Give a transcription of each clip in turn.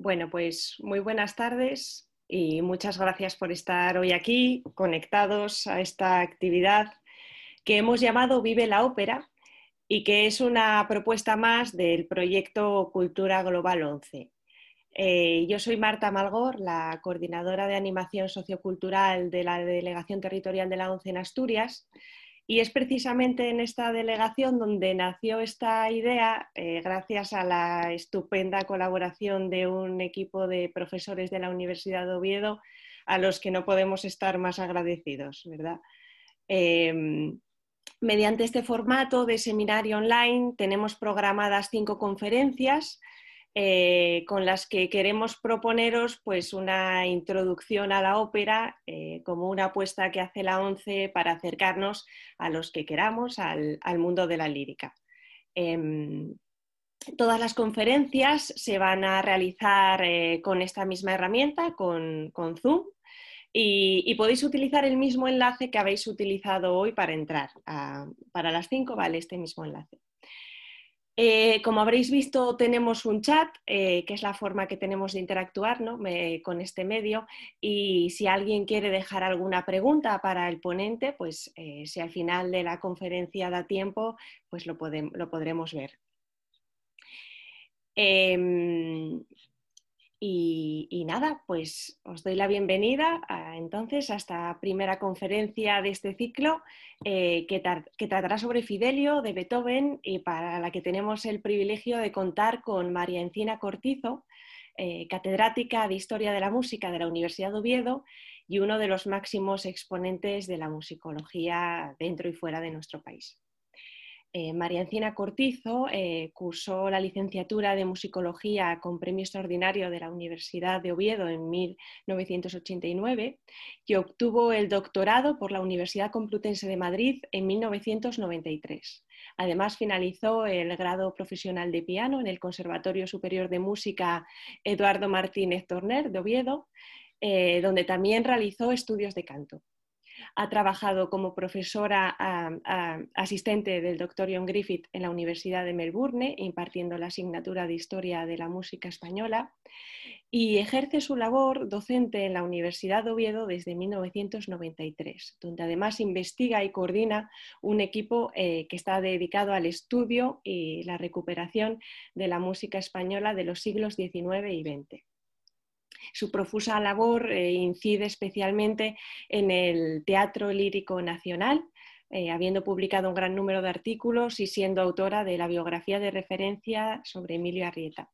Bueno, pues muy buenas tardes y muchas gracias por estar hoy aquí conectados a esta actividad que hemos llamado Vive la Ópera y que es una propuesta más del proyecto Cultura Global 11. Eh, yo soy Marta Malgor, la coordinadora de animación sociocultural de la Delegación Territorial de la ONCE en Asturias y es precisamente en esta delegación donde nació esta idea, eh, gracias a la estupenda colaboración de un equipo de profesores de la Universidad de Oviedo, a los que no podemos estar más agradecidos, ¿verdad? Em, mediante este formato de seminario online tenemos programadas cinco conferencias eh, con las que queremos proponeros pues, una introducción a la ópera eh, como una apuesta que hace la ONCE para acercarnos a los que queramos al, mundo de la lírica. Em, todas las conferencias se van a realizar eh, con esta misma herramienta, con, Zoom, y, podéis utilizar el mismo enlace que habéis utilizado hoy para entrar. para las 5 vale este mismo enlace. Eh, como habréis visto, tenemos un chat, eh, que es la forma que tenemos de interactuar con este medio. Y si alguien quiere dejar alguna pregunta para el ponente, pues eh, si al final de la conferencia da tiempo, pues lo, lo podremos ver. Y, nada, pues os doy la bienvenida entonces a esta primera conferencia de este ciclo eh, que, tratará sobre Fidelio de Beethoven y para la que tenemos el privilegio de contar con María Encina Cortizo, eh, catedrática de Historia de la Música de la Universidad de Oviedo y uno de los máximos exponentes de la musicología dentro y fuera de nuestro país. Eh, María Encina Cortizo eh, cursó la licenciatura de musicología con premio extraordinario de la Universidad de Oviedo en 1989 y obtuvo el doctorado por la Universidad Complutense de Madrid en 1993. Además, finalizó el grado profesional de piano en el Conservatorio Superior de Música Eduardo Martínez Torner de Oviedo, eh, donde también realizó estudios de canto. Ha trabajado como profesora asistente del doctor John Griffith en la Universidad de Melbourne, impartiendo la asignatura de Historia de la Música Española, y ejerce su labor docente en la Universidad de Oviedo desde 1993, donde además investiga y coordina un equipo eh, que está dedicado al estudio y la recuperación de la música española de los siglos XIX y XX. Su profusa labor eh, incide especialmente en el teatro lírico nacional, eh, habiendo publicado un gran número de artículos y siendo autora de la biografía de referencia sobre Emilio Arrieta.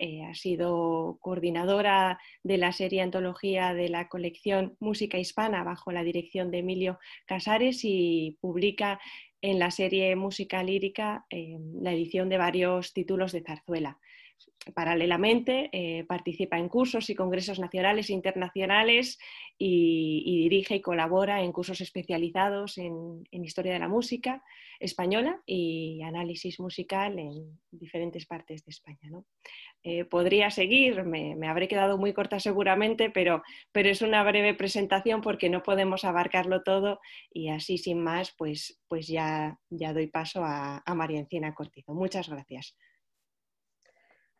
Eh, ha sido coordinadora de la serie antología de la colección Música Hispana bajo la dirección de Emilio Casares y publica en la serie Música Lírica la edición de varios títulos de zarzuela. Paralelamente, eh, participa en cursos y congresos nacionales e internacionales y, dirige y colabora en cursos especializados en, historia de la música española y análisis musical en diferentes partes de España. Eh, podría seguir, me, habré quedado muy corta seguramente, pero, es una breve presentación porque no podemos abarcarlo todo y así sin más, pues, pues ya, ya doy paso a, a María Encina Cortizo. Muchas gracias.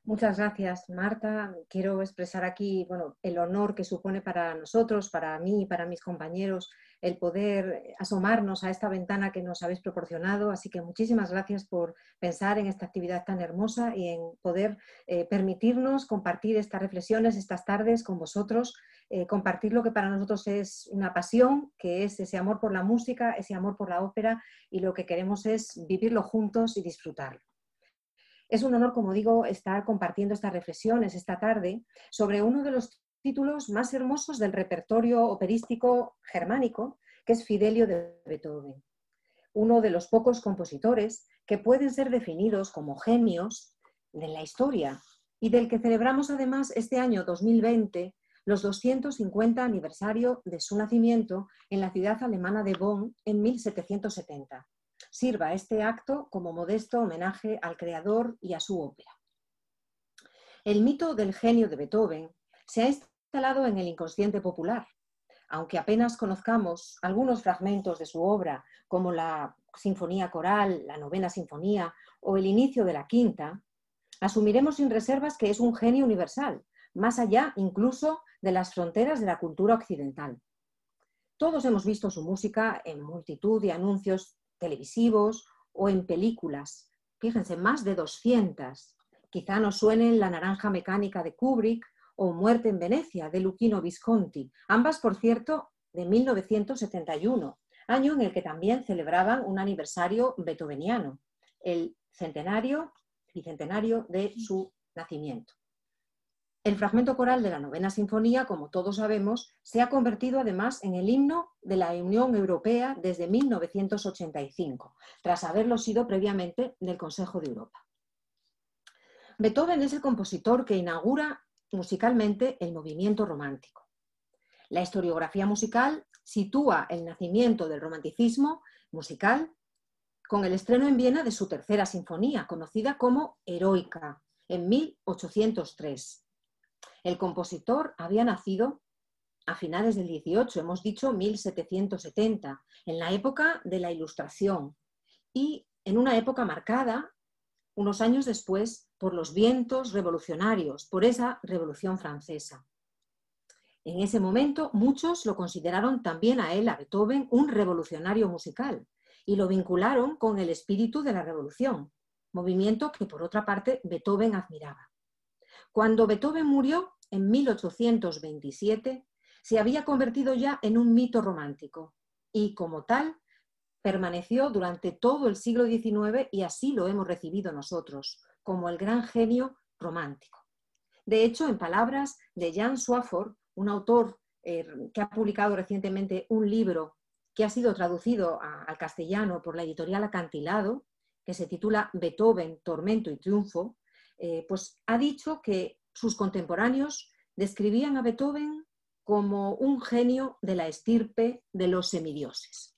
Muchas gracias, Marta. Quiero expresar aquí bueno, el honor que supone para nosotros, para mí y para mis compañeros, el poder asomarnos a esta ventana que nos habéis proporcionado. Así que muchísimas gracias por pensar en esta actividad tan hermosa y en poder eh, permitirnos compartir estas reflexiones estas tardes con vosotros, eh, compartir lo que para nosotros es una pasión, que es ese amor por la música, ese amor por la ópera y lo que queremos es vivirlo juntos y disfrutarlo. Es un honor, como digo, estar compartiendo estas reflexiones esta tarde sobre uno de los títulos más hermosos del repertorio operístico germánico, que es Fidelio de Beethoven, uno de los pocos compositores que pueden ser definidos como genios de la historia y del que celebramos además este año 2020 los 250 aniversario de su nacimiento en la ciudad alemana de Bonn en 1770 sirva este acto como modesto homenaje al creador y a su ópera. El mito del genio de Beethoven se ha instalado en el inconsciente popular, aunque apenas conozcamos algunos fragmentos de su obra, como la Sinfonía Coral, la Novena Sinfonía o el inicio de la Quinta, Asumiremos sin reservas que es un genio universal, más allá incluso de las fronteras de la cultura occidental. Todos hemos visto su música en multitud de anuncios televisivos o en películas. Fíjense, más de 200. Quizá nos suenen La naranja mecánica de Kubrick o Muerte en Venecia de Luchino Visconti, ambas, por cierto, de 1971, año en el que también celebraban un aniversario beethoveniano, el centenario, bicentenario de su nacimiento. El fragmento coral de la novena sinfonía, como todos sabemos, se ha convertido además en el himno de la Unión Europea desde 1985, tras haberlo sido previamente del Consejo de Europa. Beethoven es el compositor que inaugura musicalmente el movimiento romántico. La historiografía musical sitúa el nacimiento del romanticismo musical con el estreno en Viena de su tercera sinfonía, conocida como Heroica, en 1803 el compositor había nacido a finales del 18, hemos dicho 1770, en la época de la Ilustración y en una época marcada, unos años después, por los vientos revolucionarios, por esa Revolución Francesa. En ese momento muchos lo consideraron también a él, a Beethoven, un revolucionario musical y lo vincularon con el espíritu de la revolución, movimiento que por otra parte Beethoven admiraba. Cuando Beethoven murió en 1827, se había convertido ya en un mito romántico y como tal permaneció durante todo el siglo XIX y así lo hemos recibido nosotros, como el gran genio romántico. De hecho, en palabras de Jan Swafford, un autor eh, que ha publicado recientemente un libro que ha sido traducido al castellano por la editorial Acantilado, que se titula Beethoven, Tormento y Triunfo, eh, pues ha dicho que sus contemporáneos describían a Beethoven como un genio de la estirpe de los semidioses.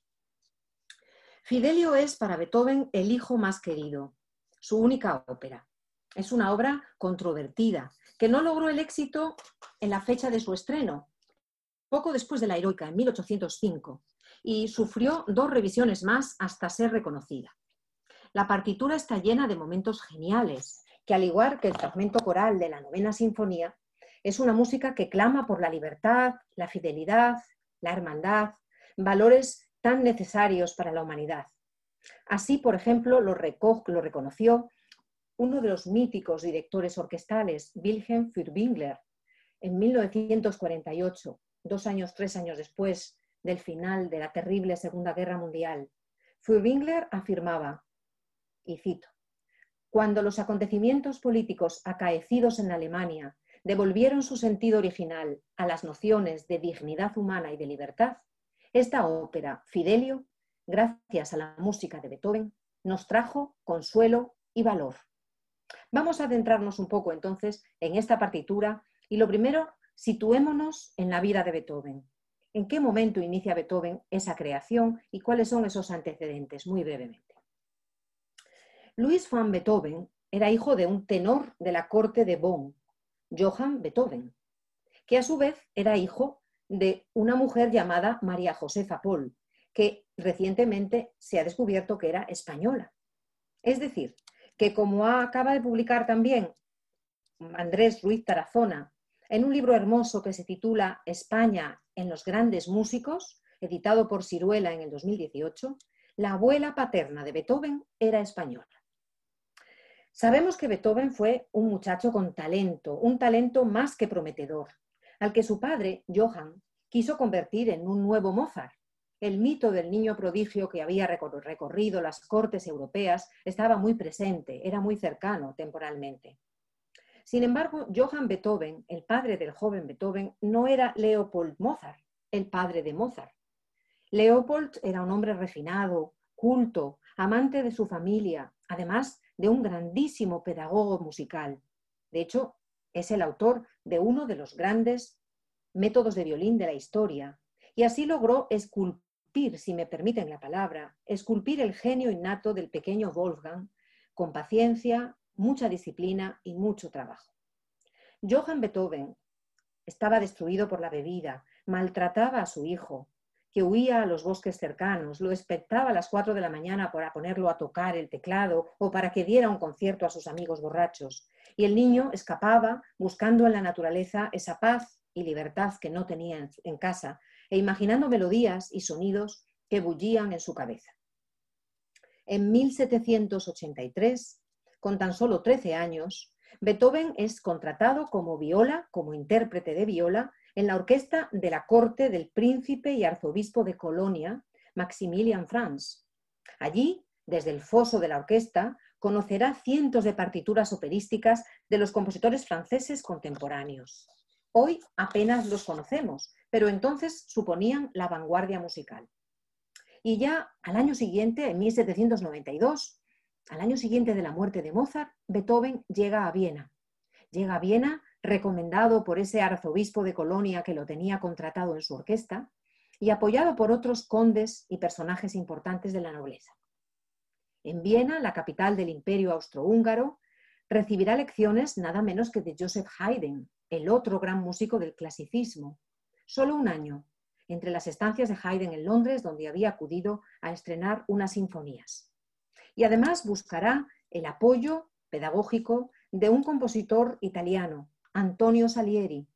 Fidelio es para Beethoven el hijo más querido, su única ópera. Es una obra controvertida, que no logró el éxito en la fecha de su estreno, poco después de la heroica, en 1805, y sufrió dos revisiones más hasta ser reconocida. La partitura está llena de momentos geniales, que al igual que el fragmento coral de la novena sinfonía, es una música que clama por la libertad, la fidelidad, la hermandad, valores tan necesarios para la humanidad. Así, por ejemplo, lo, lo reconoció uno de los míticos directores orquestales, Wilhelm Furtwängler, en 1948, dos años, tres años después del final de la terrible Segunda Guerra Mundial. Furtwängler afirmaba, y cito, cuando los acontecimientos políticos acaecidos en Alemania devolvieron su sentido original a las nociones de dignidad humana y de libertad, esta ópera, Fidelio, gracias a la música de Beethoven, nos trajo consuelo y valor. Vamos a adentrarnos un poco entonces en esta partitura y lo primero, situémonos en la vida de Beethoven. ¿En qué momento inicia Beethoven esa creación y cuáles son esos antecedentes? Muy brevemente. Luis van Beethoven era hijo de un tenor de la corte de Bonn, Johann Beethoven, que a su vez era hijo de una mujer llamada María Josefa Paul, que recientemente se ha descubierto que era española. Es decir, que como acaba de publicar también Andrés Ruiz Tarazona en un libro hermoso que se titula España en los grandes músicos, editado por Ciruela en el 2018, la abuela paterna de Beethoven era española. Sabemos que Beethoven fue un muchacho con talento, un talento más que prometedor, al que su padre, Johann, quiso convertir en un nuevo Mozart. El mito del niño prodigio que había recorrido las cortes europeas estaba muy presente, era muy cercano temporalmente. Sin embargo, Johann Beethoven, el padre del joven Beethoven, no era Leopold Mozart, el padre de Mozart. Leopold era un hombre refinado, culto, amante de su familia, además de un grandísimo pedagogo musical. De hecho, es el autor de uno de los grandes métodos de violín de la historia, y así logró esculpir, si me permiten la palabra, esculpir el genio innato del pequeño Wolfgang con paciencia, mucha disciplina y mucho trabajo. Johann Beethoven estaba destruido por la bebida, maltrataba a su hijo, que huía a los bosques cercanos, lo expectaba a las cuatro de la mañana para ponerlo a tocar el teclado o para que diera un concierto a sus amigos borrachos. Y el niño escapaba buscando en la naturaleza esa paz y libertad que no tenía en casa e imaginando melodías y sonidos que bullían en su cabeza. En 1783, con tan solo 13 años, Beethoven es contratado como viola, como intérprete de viola, en la orquesta de la corte del príncipe y arzobispo de Colonia, Maximilian Franz. Allí, desde el foso de la orquesta, conocerá cientos de partituras operísticas de los compositores franceses contemporáneos. Hoy apenas los conocemos, pero entonces suponían la vanguardia musical. Y ya al año siguiente, en 1792, al año siguiente de la muerte de Mozart, Beethoven llega a Viena. Llega a Viena recomendado por ese arzobispo de Colonia que lo tenía contratado en su orquesta y apoyado por otros condes y personajes importantes de la nobleza. En Viena, la capital del imperio austrohúngaro, recibirá lecciones nada menos que de Joseph Haydn, el otro gran músico del clasicismo. Solo un año, entre las estancias de Haydn en Londres, donde había acudido a estrenar unas sinfonías. Y además buscará el apoyo pedagógico de un compositor italiano, Antonio Salieri.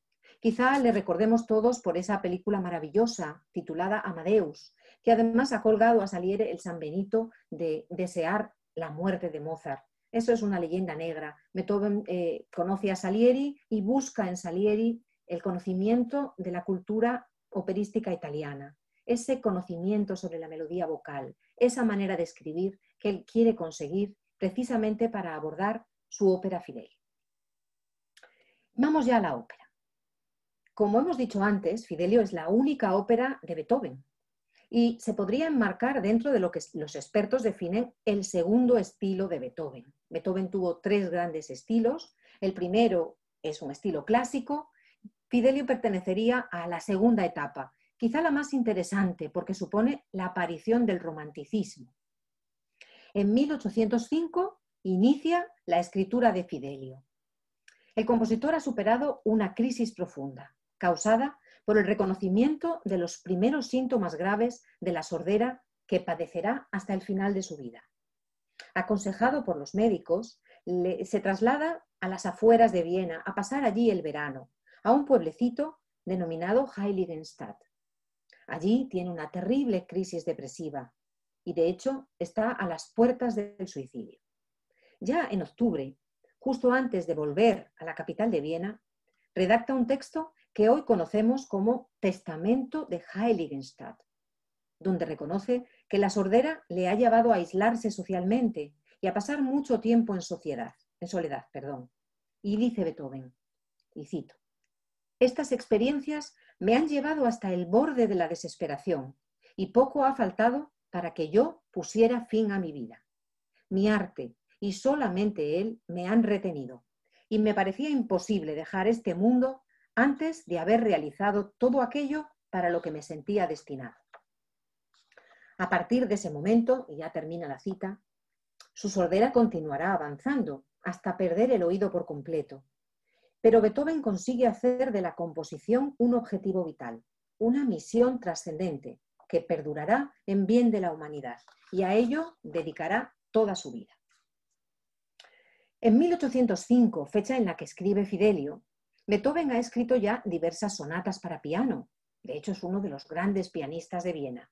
Quizá le recordemos todos por esa película maravillosa titulada Amadeus, que además ha colgado a Salieri el San Benito de desear la muerte de Mozart. Eso es una leyenda negra. Beethoven eh, conoce a Salieri y busca en Salieri el conocimiento de la cultura operística italiana, ese conocimiento sobre la melodía vocal, esa manera de escribir que él quiere conseguir precisamente para abordar su ópera Fidelio. Vamos ya a la ópera. Como hemos dicho antes, Fidelio es la única ópera de Beethoven y se podría enmarcar dentro de lo que los expertos definen el segundo estilo de Beethoven. Beethoven tuvo tres grandes estilos. El primero es un estilo clásico. Fidelio pertenecería a la segunda etapa, quizá la más interesante porque supone la aparición del romanticismo. En 1805 inicia la escritura de Fidelio. El compositor ha superado una crisis profunda, causada por el reconocimiento de los primeros síntomas graves de la sordera que padecerá hasta el final de su vida. Aconsejado por los médicos, se traslada a las afueras de Viena a pasar allí el verano, a un pueblecito denominado Heiligenstadt. Allí tiene una terrible crisis depresiva y de hecho está a las puertas del suicidio. Ya en octubre justo antes de volver a la capital de Viena, redacta un texto que hoy conocemos como Testamento de Heiligenstadt, donde reconoce que la sordera le ha llevado a aislarse socialmente y a pasar mucho tiempo en sociedad, en soledad, perdón. Y dice Beethoven, y cito, estas experiencias me han llevado hasta el borde de la desesperación y poco ha faltado para que yo pusiera fin a mi vida. Mi arte, y solamente él me han retenido. Y me parecía imposible dejar este mundo antes de haber realizado todo aquello para lo que me sentía destinado. A partir de ese momento, y ya termina la cita, su sordera continuará avanzando hasta perder el oído por completo. Pero Beethoven consigue hacer de la composición un objetivo vital, una misión trascendente que perdurará en bien de la humanidad y a ello dedicará toda su vida. En 1805, fecha en la que escribe Fidelio, Beethoven ha escrito ya diversas sonatas para piano. De hecho, es uno de los grandes pianistas de Viena.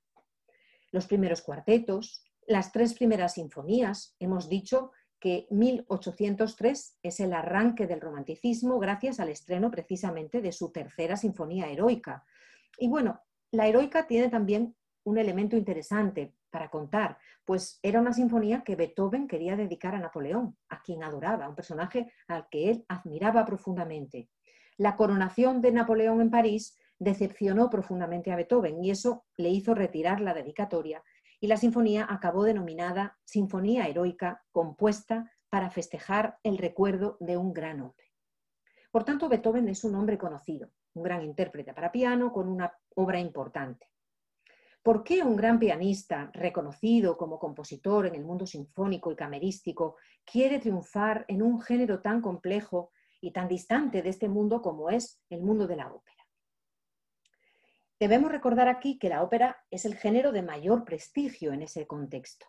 Los primeros cuartetos, las tres primeras sinfonías, hemos dicho que 1803 es el arranque del romanticismo gracias al estreno precisamente de su tercera sinfonía heroica. Y bueno, la heroica tiene también un elemento interesante para contar, pues era una sinfonía que Beethoven quería dedicar a Napoleón, a quien adoraba, un personaje al que él admiraba profundamente. La coronación de Napoleón en París decepcionó profundamente a Beethoven y eso le hizo retirar la dedicatoria y la sinfonía acabó denominada Sinfonía Heroica, compuesta para festejar el recuerdo de un gran hombre. Por tanto, Beethoven es un hombre conocido, un gran intérprete para piano con una obra importante. ¿Por qué un gran pianista, reconocido como compositor en el mundo sinfónico y camerístico, quiere triunfar en un género tan complejo y tan distante de este mundo como es el mundo de la ópera? Debemos recordar aquí que la ópera es el género de mayor prestigio en ese contexto.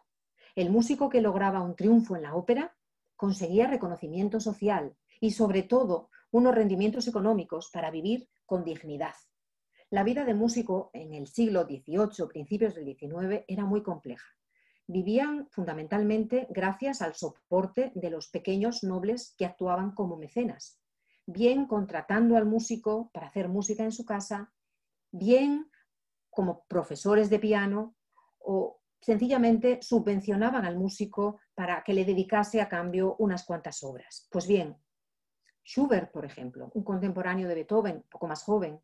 El músico que lograba un triunfo en la ópera conseguía reconocimiento social y sobre todo unos rendimientos económicos para vivir con dignidad. La vida de músico en el siglo XVIII, principios del XIX, era muy compleja. Vivían fundamentalmente gracias al soporte de los pequeños nobles que actuaban como mecenas, bien contratando al músico para hacer música en su casa, bien como profesores de piano o sencillamente subvencionaban al músico para que le dedicase a cambio unas cuantas obras. Pues bien, Schubert, por ejemplo, un contemporáneo de Beethoven, poco más joven,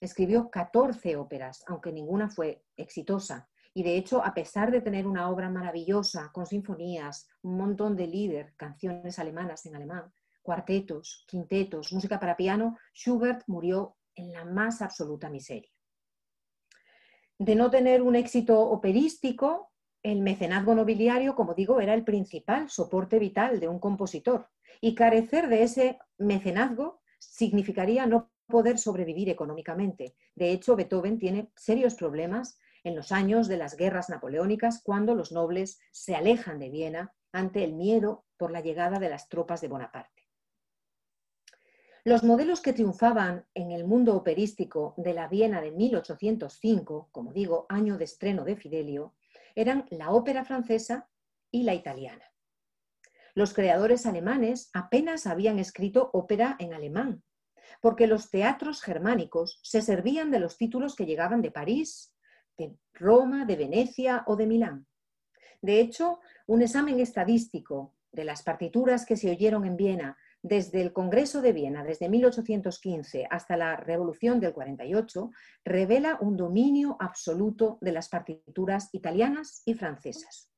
escribió 14 óperas, aunque ninguna fue exitosa. Y de hecho, a pesar de tener una obra maravillosa, con sinfonías, un montón de líder, canciones alemanas en alemán, cuartetos, quintetos, música para piano, Schubert murió en la más absoluta miseria. De no tener un éxito operístico, el mecenazgo nobiliario, como digo, era el principal soporte vital de un compositor. Y carecer de ese mecenazgo significaría no poder sobrevivir económicamente. De hecho, Beethoven tiene serios problemas en los años de las guerras napoleónicas, cuando los nobles se alejan de Viena ante el miedo por la llegada de las tropas de Bonaparte. Los modelos que triunfaban en el mundo operístico de la Viena de 1805, como digo, año de estreno de Fidelio, eran la ópera francesa y la italiana. Los creadores alemanes apenas habían escrito ópera en alemán, porque los teatros germánicos se servían de los títulos que llegaban de París, de Roma, de Venecia o de Milán. De hecho, un examen estadístico de las partituras que se oyeron en Viena desde el Congreso de Viena, desde 1815 hasta la Revolución del 48, revela un dominio absoluto de las partituras italianas y francesas.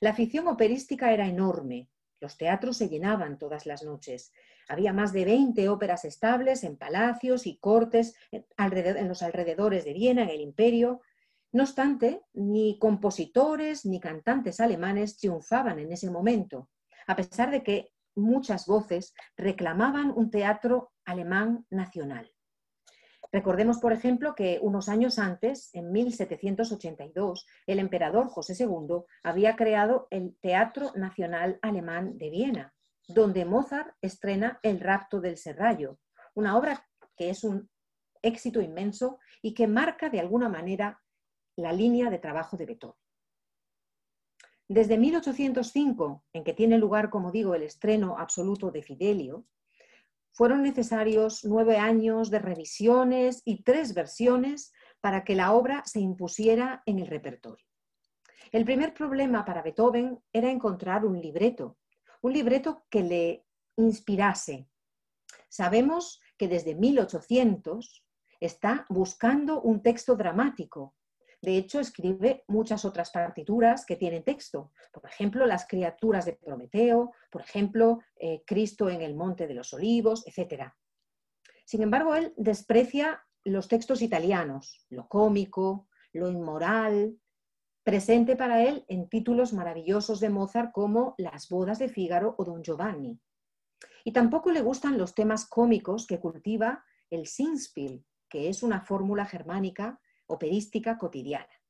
La afición operística era enorme, los teatros se llenaban todas las noches. Había más de 20 óperas estables en palacios y cortes en los alrededores de Viena, en el imperio. No obstante, ni compositores ni cantantes alemanes triunfaban en ese momento, a pesar de que muchas voces reclamaban un teatro alemán nacional. Recordemos, por ejemplo, que unos años antes, en 1782, el emperador José II había creado el Teatro Nacional Alemán de Viena, donde Mozart estrena El rapto del serrallo, una obra que es un éxito inmenso y que marca de alguna manera la línea de trabajo de Beethoven. Desde 1805, en que tiene lugar, como digo, el estreno absoluto de Fidelio, fueron necesarios nueve años de revisiones y tres versiones para que la obra se impusiera en el repertorio. El primer problema para Beethoven era encontrar un libreto, un libreto que le inspirase. Sabemos que desde 1800 está buscando un texto dramático, de hecho, escribe muchas otras partituras que tienen texto. Por ejemplo, Las criaturas de Prometeo, por ejemplo, eh, Cristo en el Monte de los Olivos, etc. Sin embargo, él desprecia los textos italianos, lo cómico, lo inmoral, presente para él en títulos maravillosos de Mozart como Las bodas de Fígaro o Don Giovanni. Y tampoco le gustan los temas cómicos que cultiva el Singspiel, que es una fórmula germánica operística cotidiana.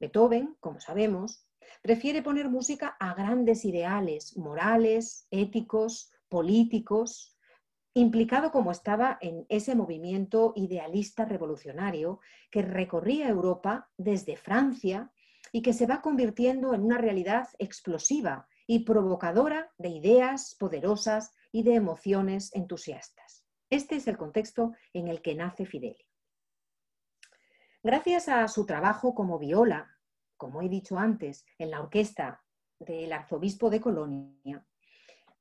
Beethoven, como sabemos, prefiere poner música a grandes ideales morales, éticos, políticos, implicado como estaba en ese movimiento idealista revolucionario que recorría Europa desde Francia y que se va convirtiendo en una realidad explosiva y provocadora de ideas poderosas y de emociones entusiastas. Este es el contexto en el que nace Fidelio. Gracias a su trabajo como viola, como he dicho antes, en la orquesta del arzobispo de Colonia,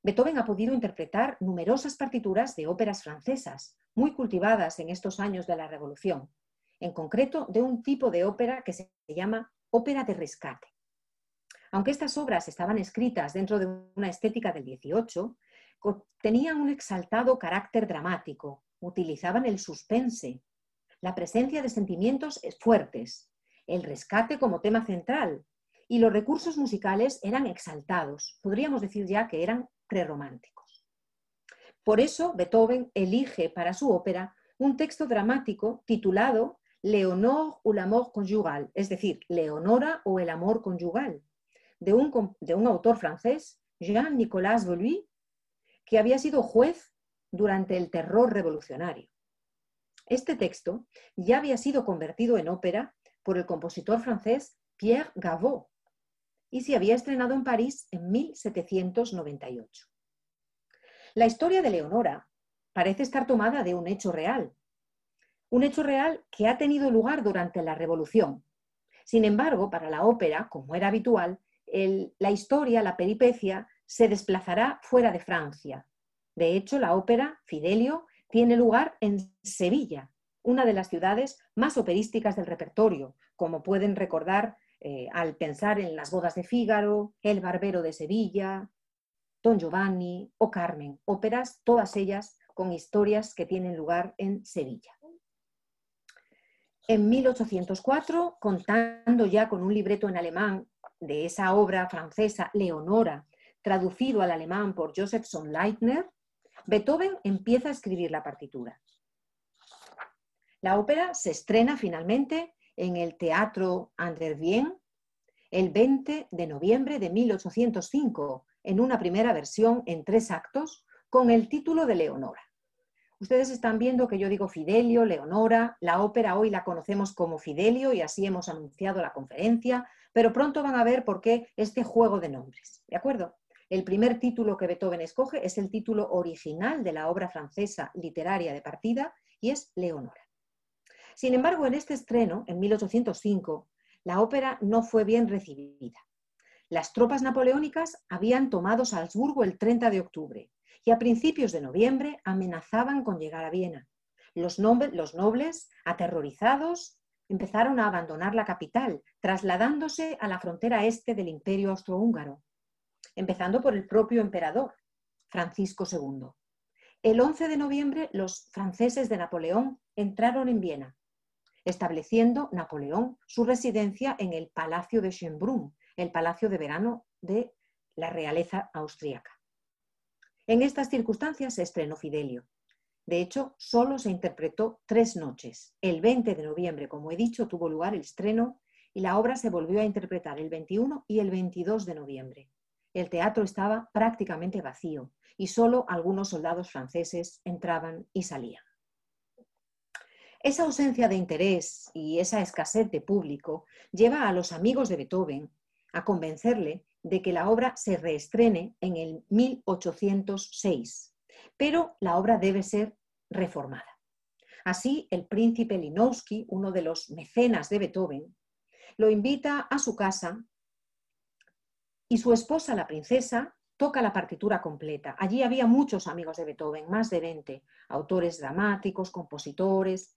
Beethoven ha podido interpretar numerosas partituras de óperas francesas, muy cultivadas en estos años de la Revolución, en concreto de un tipo de ópera que se llama ópera de rescate. Aunque estas obras estaban escritas dentro de una estética del 18, tenían un exaltado carácter dramático, utilizaban el suspense, la presencia de sentimientos fuertes, el rescate como tema central y los recursos musicales eran exaltados, podríamos decir ya que eran prerrománticos. Por eso Beethoven elige para su ópera un texto dramático titulado Leonor ou l'amour conjugal, es decir, Leonora o el amor conyugal, de un, de un autor francés, Jean-Nicolas Voluy, que había sido juez durante el terror revolucionario. Este texto ya había sido convertido en ópera por el compositor francés Pierre Gavot y se había estrenado en París en 1798. La historia de Leonora parece estar tomada de un hecho real, un hecho real que ha tenido lugar durante la Revolución. Sin embargo, para la ópera, como era habitual, la historia, la peripecia, se desplazará fuera de Francia. De hecho, la ópera Fidelio tiene lugar en Sevilla, una de las ciudades más operísticas del repertorio, como pueden recordar eh, al pensar en las bodas de Fígaro, El Barbero de Sevilla, Don Giovanni o Carmen, óperas, todas ellas con historias que tienen lugar en Sevilla. En 1804, contando ya con un libreto en alemán de esa obra francesa, Leonora, traducido al alemán por Josephson Leitner, Beethoven empieza a escribir la partitura. La ópera se estrena finalmente en el Teatro Andervien el 20 de noviembre de 1805, en una primera versión en tres actos, con el título de Leonora. Ustedes están viendo que yo digo Fidelio, Leonora, la ópera hoy la conocemos como Fidelio y así hemos anunciado la conferencia, pero pronto van a ver por qué este juego de nombres. ¿De acuerdo? El primer título que Beethoven escoge es el título original de la obra francesa literaria de partida y es Leonora. Sin embargo, en este estreno, en 1805, la ópera no fue bien recibida. Las tropas napoleónicas habían tomado Salzburgo el 30 de octubre y a principios de noviembre amenazaban con llegar a Viena. Los, los nobles, aterrorizados, empezaron a abandonar la capital, trasladándose a la frontera este del imperio austrohúngaro, empezando por el propio emperador, Francisco II. El 11 de noviembre los franceses de Napoleón entraron en Viena, estableciendo Napoleón su residencia en el Palacio de Schönbrunn, el palacio de verano de la realeza austríaca. En estas circunstancias se estrenó Fidelio, de hecho, solo se interpretó tres noches. El 20 de noviembre, como he dicho, tuvo lugar el estreno y la obra se volvió a interpretar el 21 y el 22 de noviembre. El teatro estaba prácticamente vacío y solo algunos soldados franceses entraban y salían. Esa ausencia de interés y esa escasez de público lleva a los amigos de Beethoven a convencerle de que la obra se reestrene en el 1806 pero la obra debe ser reformada. Así, el príncipe Linowski, uno de los mecenas de Beethoven, lo invita a su casa y su esposa, la princesa, toca la partitura completa. Allí había muchos amigos de Beethoven, más de 20, autores dramáticos, compositores.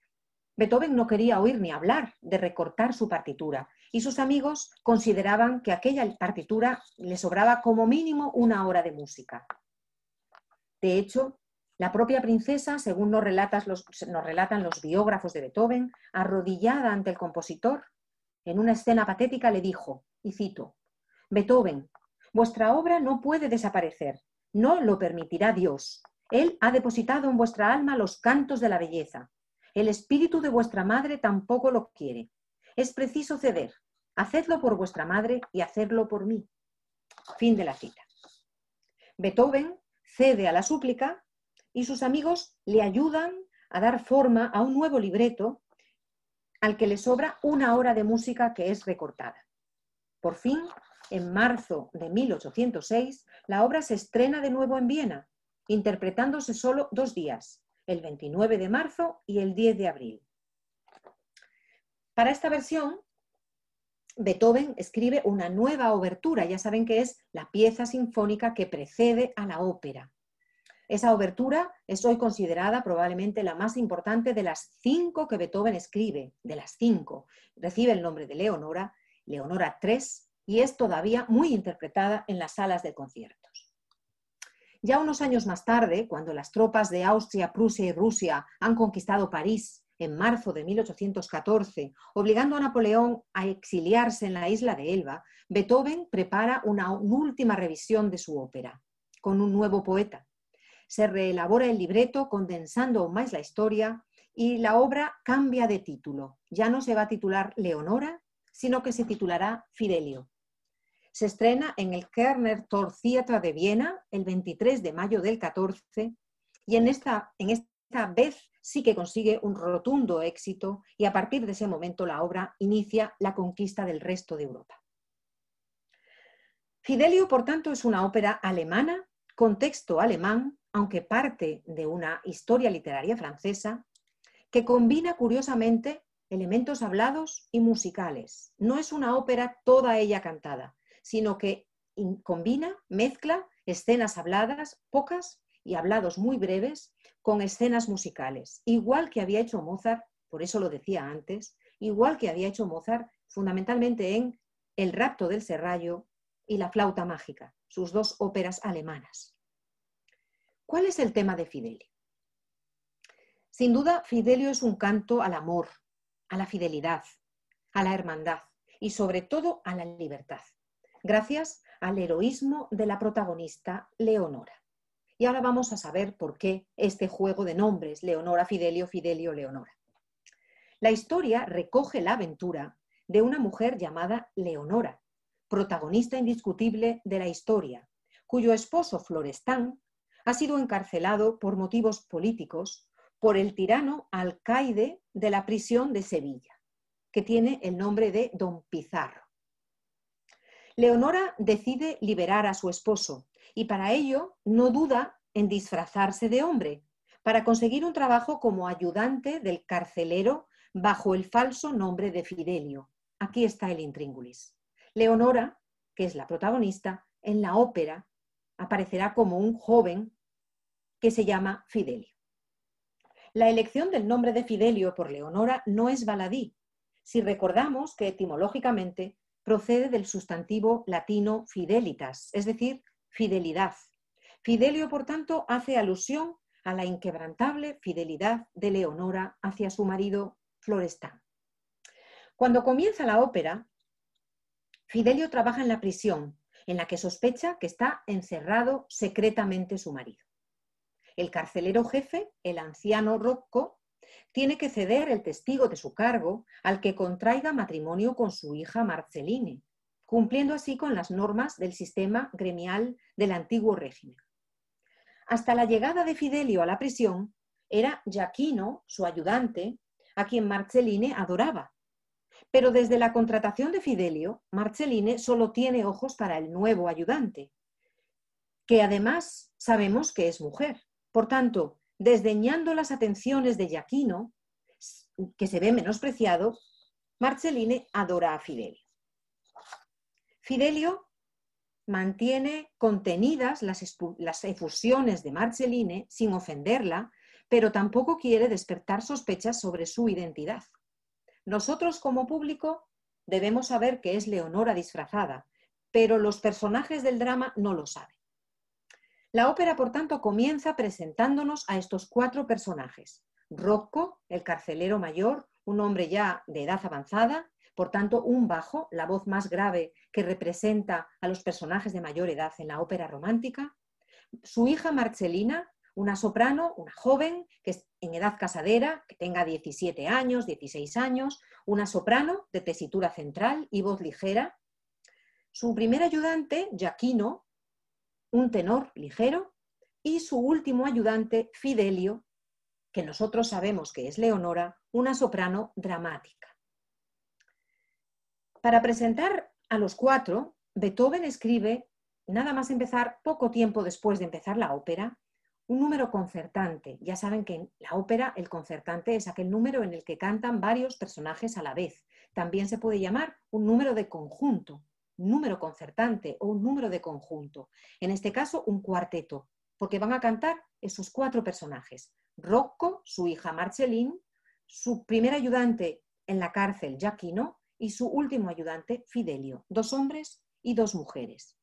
Beethoven no quería oír ni hablar de recortar su partitura y sus amigos consideraban que aquella partitura le sobraba como mínimo una hora de música. De hecho, la propia princesa, según nos, nos relatan los biógrafos de Beethoven, arrodillada ante el compositor, en una escena patética le dijo, y cito, Beethoven, vuestra obra no puede desaparecer, no lo permitirá Dios. Él ha depositado en vuestra alma los cantos de la belleza. El espíritu de vuestra madre tampoco lo quiere. Es preciso ceder. Hacedlo por vuestra madre y hacedlo por mí. Fin de la cita. Beethoven cede a la súplica y sus amigos le ayudan a dar forma a un nuevo libreto al que le sobra una hora de música que es recortada. Por fin, en marzo de 1806, la obra se estrena de nuevo en Viena, interpretándose solo dos días, el 29 de marzo y el 10 de abril. Para esta versión, Beethoven escribe una nueva obertura, ya saben que es la pieza sinfónica que precede a la ópera. Esa obertura es hoy considerada probablemente la más importante de las cinco que Beethoven escribe, de las cinco. Recibe el nombre de Leonora, Leonora III, y es todavía muy interpretada en las salas de conciertos. Ya unos años más tarde, cuando las tropas de Austria, Prusia y Rusia han conquistado París en marzo de 1814, obligando a Napoleón a exiliarse en la isla de Elba, Beethoven prepara una, última revisión de su ópera, con un nuevo poeta. Se reelabora el libreto condensando aún más la historia y la obra cambia de título. Ya no se va a titular Leonora, sino que se titulará Fidelio. Se estrena en el Kerner Tor Theater de Viena el 23 de mayo del 14 y en esta, en esta vez sí que consigue un rotundo éxito y a partir de ese momento la obra inicia la conquista del resto de Europa. Fidelio, por tanto, es una ópera alemana con texto alemán, aunque parte de una historia literaria francesa, que combina curiosamente elementos hablados y musicales. No es una ópera toda ella cantada, sino que combina, mezcla escenas habladas, pocas, y hablados muy breves, con escenas musicales, igual que había hecho Mozart, por eso lo decía antes, igual que había hecho Mozart fundamentalmente en El rapto del serrallo y La flauta mágica, sus dos óperas alemanas. ¿Cuál es el tema de Fidelio? Sin duda, Fidelio es un canto al amor, a la fidelidad, a la hermandad y sobre todo a la libertad, gracias al heroísmo de la protagonista Leonora. Y ahora vamos a saber por qué este juego de nombres, Leonora, Fidelio, Fidelio, Leonora. La historia recoge la aventura de una mujer llamada Leonora, protagonista indiscutible de la historia, cuyo esposo Florestán ha sido encarcelado por motivos políticos por el tirano alcaide de la prisión de Sevilla, que tiene el nombre de Don Pizarro. Leonora decide liberar a su esposo y para ello no duda en disfrazarse de hombre, para conseguir un trabajo como ayudante del carcelero bajo el falso nombre de Fidelio. Aquí está el intríngulis. Leonora, que es la protagonista, en la ópera aparecerá como un joven que se llama Fidelio. La elección del nombre de Fidelio por Leonora no es baladí, si recordamos que etimológicamente procede del sustantivo latino fidelitas, es decir, fidelidad. Fidelio, por tanto, hace alusión a la inquebrantable fidelidad de Leonora hacia su marido Florestán. Cuando comienza la ópera, Fidelio trabaja en la prisión, en la que sospecha que está encerrado secretamente su marido. El carcelero jefe, el anciano Rocco, tiene que ceder el testigo de su cargo al que contraiga matrimonio con su hija Marceline, cumpliendo así con las normas del sistema gremial del antiguo régimen. Hasta la llegada de Fidelio a la prisión, era Giaquino, su ayudante, a quien Marceline adoraba. Pero desde la contratación de Fidelio, Marceline solo tiene ojos para el nuevo ayudante, que además sabemos que es mujer. Por tanto, desdeñando las atenciones de Giaquino, que se ve menospreciado, Marceline adora a Fidelio. Fidelio mantiene contenidas las, efusiones de Marceline sin ofenderla, pero tampoco quiere despertar sospechas sobre su identidad. Nosotros como público debemos saber que es Leonora disfrazada, pero los personajes del drama no lo saben. La ópera, por tanto, comienza presentándonos a estos cuatro personajes. Rocco, el carcelero mayor, un hombre ya de edad avanzada, por tanto, un bajo, la voz más grave que representa a los personajes de mayor edad en la ópera romántica. Su hija Marcelina, una soprano, una joven, que es en edad casadera, que tenga 17 años, 16 años, una soprano de tesitura central y voz ligera. Su primer ayudante, Giaquino, un tenor ligero, y su último ayudante, Fidelio, que nosotros sabemos que es Leonora, una soprano dramática. Para presentar a los cuatro, Beethoven escribe, nada más empezar, poco tiempo después de empezar la ópera, un número concertante. Ya saben que en la ópera el concertante es aquel número en el que cantan varios personajes a la vez. También se puede llamar un número de conjunto, número concertante o un número de conjunto. En este caso, un cuarteto, porque van a cantar esos cuatro personajes. Rocco, su hija Marceline, su primer ayudante en la cárcel, Giaquino, y su último ayudante, Fidelio, dos hombres y dos mujeres.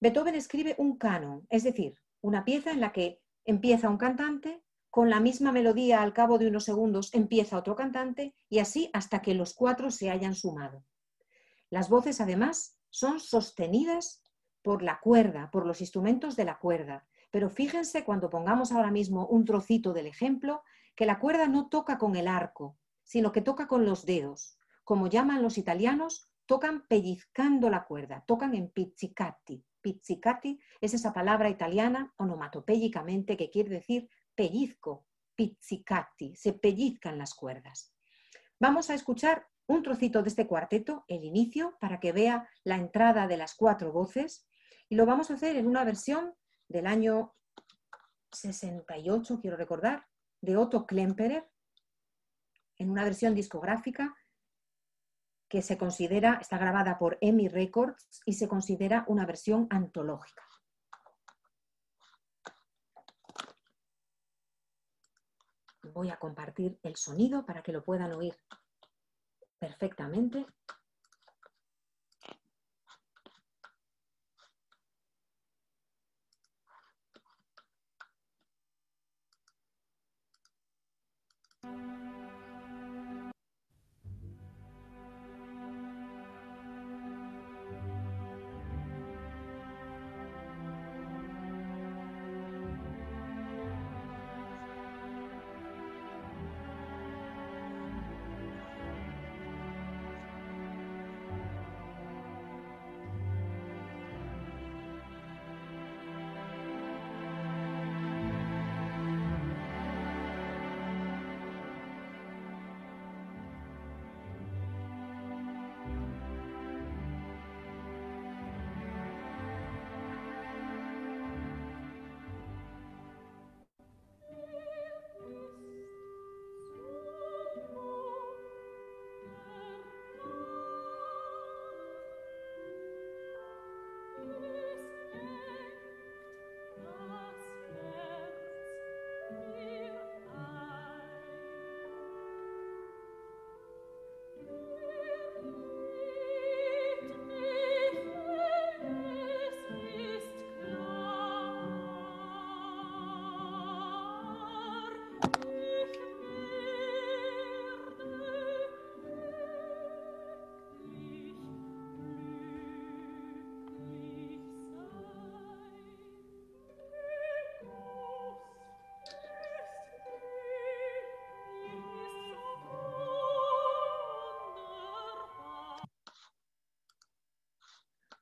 Beethoven escribe un canon, es decir, una pieza en la que empieza un cantante, con la misma melodía al cabo de unos segundos empieza otro cantante y así hasta que los cuatro se hayan sumado. Las voces además son sostenidas por la cuerda, por los instrumentos de la cuerda. Pero fíjense cuando pongamos ahora mismo un trocito del ejemplo, que la cuerda no toca con el arco, sino que toca con los dedos. Como llaman los italianos, tocan pellizcando la cuerda, tocan en pizzicati. Pizzicati es esa palabra italiana onomatopéyicamente que quiere decir pellizco, pizzicati, se pellizcan las cuerdas. Vamos a escuchar un trocito de este cuarteto, el inicio, para que vea la entrada de las cuatro voces, y lo vamos a hacer en una versión del año 68, quiero recordar, de Otto Klemperer, en una versión discográfica que se considera, está grabada por EMI Records y se considera una versión antológica. Voy a compartir el sonido para que lo puedan oír perfectamente.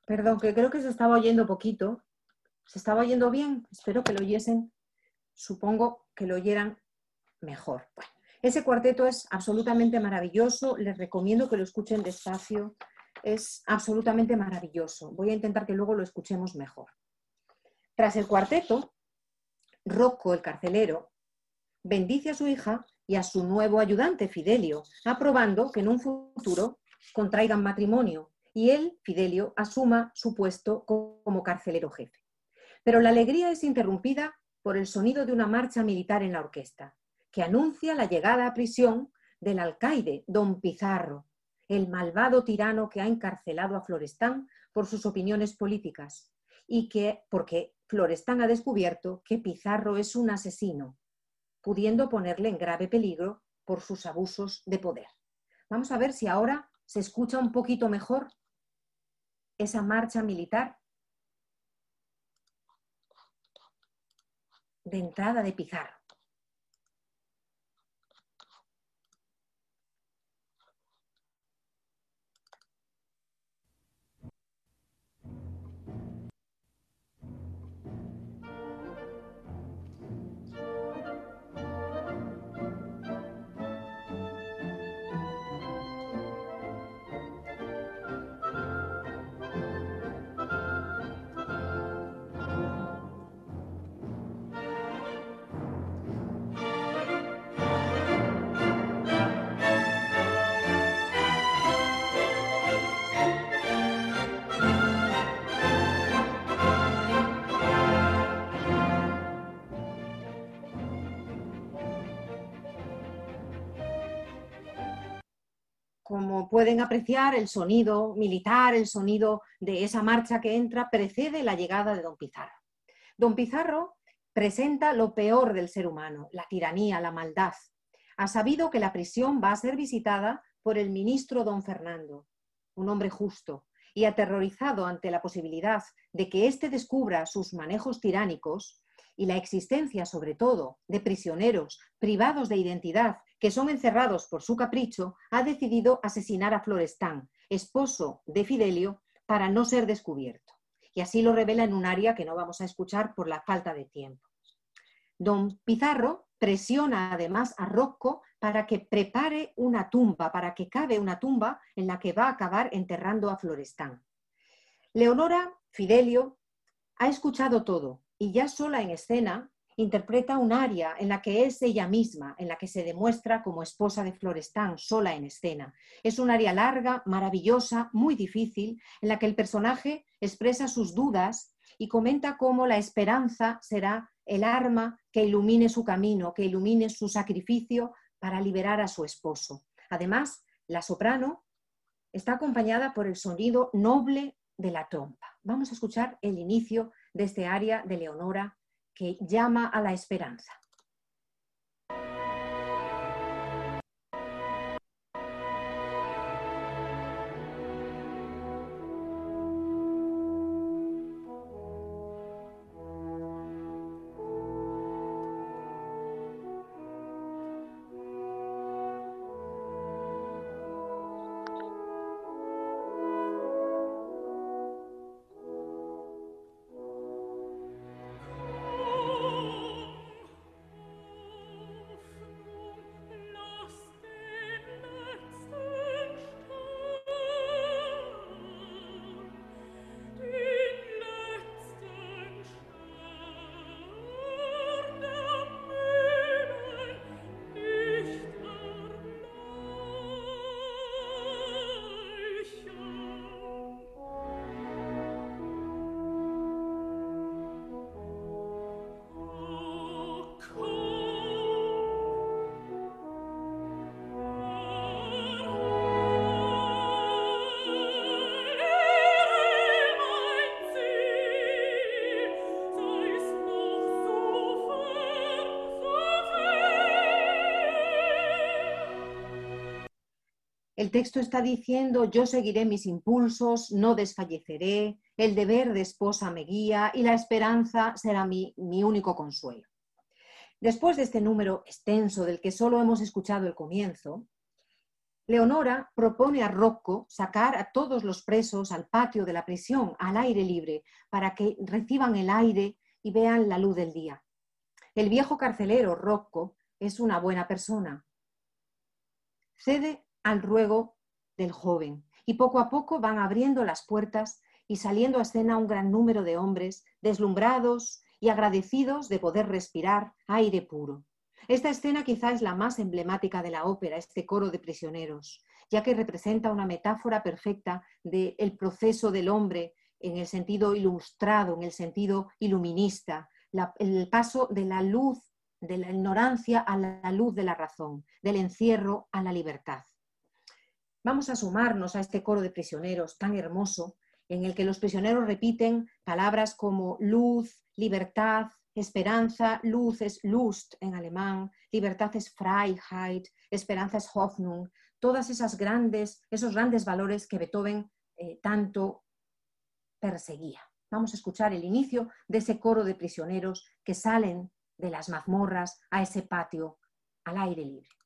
Perdón, que creo que se estaba oyendo poquito. ¿Se estaba oyendo bien? Espero que lo oyesen. Supongo que lo oyeran mejor. ese cuarteto es absolutamente maravilloso. Les recomiendo que lo escuchen despacio. Es absolutamente maravilloso. Voy a intentar que luego lo escuchemos mejor. Tras el cuarteto, Rocco, el carcelero, bendice a su hija y a su nuevo ayudante, Fidelio, aprobando que en un futuro contraigan matrimonio y él, Fidelio, asuma su puesto como carcelero jefe. Pero la alegría es interrumpida por el sonido de una marcha militar en la orquesta, que anuncia la llegada a prisión del alcaide, don Pizarro, el malvado tirano que ha encarcelado a Florestán por sus opiniones políticas y que, porque Florestán ha descubierto que Pizarro es un asesino, pudiendo ponerle en grave peligro por sus abusos de poder. Vamos a ver si ahora se escucha un poquito mejor esa marcha militar de entrada de Pizarro. Como pueden apreciar, el sonido militar, el sonido de esa marcha que entra, precede la llegada de don Pizarro. Don Pizarro presenta lo peor del ser humano, la tiranía, la maldad. Ha sabido que la prisión va a ser visitada por el ministro don Fernando, un hombre justo, y aterrorizado ante la posibilidad de que éste descubra sus manejos tiránicos y la existencia, sobre todo, de prisioneros privados de identidad que son encerrados por su capricho, ha decidido asesinar a Florestán, esposo de Fidelio, para no ser descubierto. Y así lo revela en un área que no vamos a escuchar por la falta de tiempo. Don Pizarro presiona además a Rocco para que prepare una tumba, para que cabe una tumba en la que va a acabar enterrando a Florestán. Leonora Fidelio ha escuchado todo y ya sola en escena interpreta un aria en la que es ella misma, en la que se demuestra como esposa de Florestán, sola en escena. Es un aria larga, maravillosa, muy difícil, en la que el personaje expresa sus dudas y comenta cómo la esperanza será el arma que ilumine su camino, que ilumine su sacrificio para liberar a su esposo. Además, la soprano está acompañada por el sonido noble de la trompa. Vamos a escuchar el inicio de este aria de Leonora que llama a la esperanza. Texto está diciendo, yo seguiré mis impulsos, no desfalleceré, el deber de esposa me guía y la esperanza será mi, mi único consuelo. Después de este número extenso del que solo hemos escuchado el comienzo, Leonora propone a Rocco sacar a todos los presos al patio de la prisión, al aire libre, para que reciban el aire y vean la luz del día. El viejo carcelero Rocco es una buena persona. Cede al ruego del joven. Y poco a poco van abriendo las puertas y saliendo a escena un gran número de hombres deslumbrados y agradecidos de poder respirar aire puro. Esta escena quizá es la más emblemática de la ópera, este coro de prisioneros, ya que representa una metáfora perfecta del proceso del hombre en el sentido ilustrado, en el sentido iluminista, el paso de la luz, de la ignorancia a la luz de la razón, del encierro a la libertad. Vamos a sumarnos a este coro de prisioneros tan hermoso en el que los prisioneros repiten palabras como luz, libertad, esperanza, luz es Lust en alemán, libertad es Freiheit, esperanza es Hoffnung, todas esas grandes, esos grandes valores que Beethoven eh, tanto perseguía. Vamos a escuchar el inicio de ese coro de prisioneros que salen de las mazmorras a ese patio al aire libre.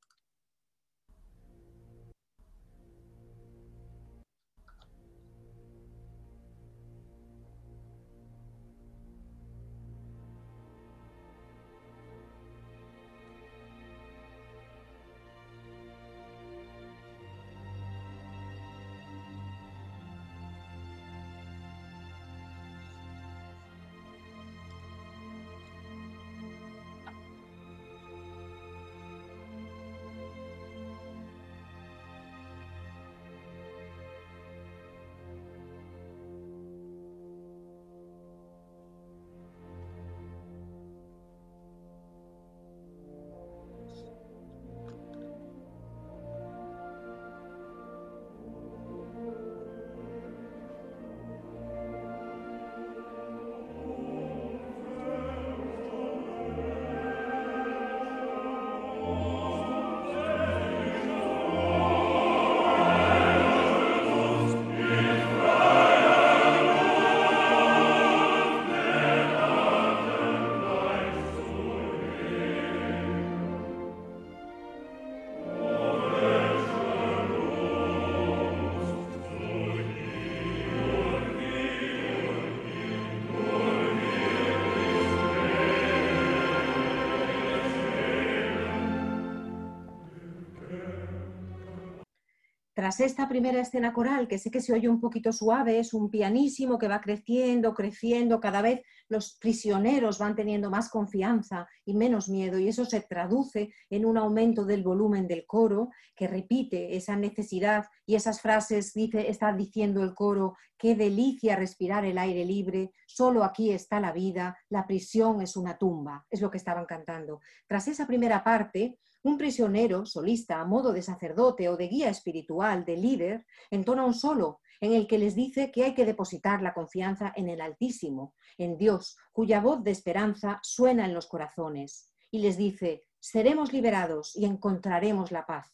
Tras esta primera escena coral, que sé que se oye un poquito suave, es un pianísimo que va creciendo, creciendo, cada vez los prisioneros van teniendo más confianza y menos miedo, y eso se traduce en un aumento del volumen del coro, que repite esa necesidad y esas frases, dice, está diciendo el coro, qué delicia respirar el aire libre, solo aquí está la vida, la prisión es una tumba, es lo que estaban cantando. Tras esa primera parte, un prisionero, solista, a modo de sacerdote o de guía espiritual, de líder, entona un solo en el que les dice que hay que depositar la confianza en el Altísimo, en Dios, cuya voz de esperanza suena en los corazones. Y les dice, seremos liberados y encontraremos la paz.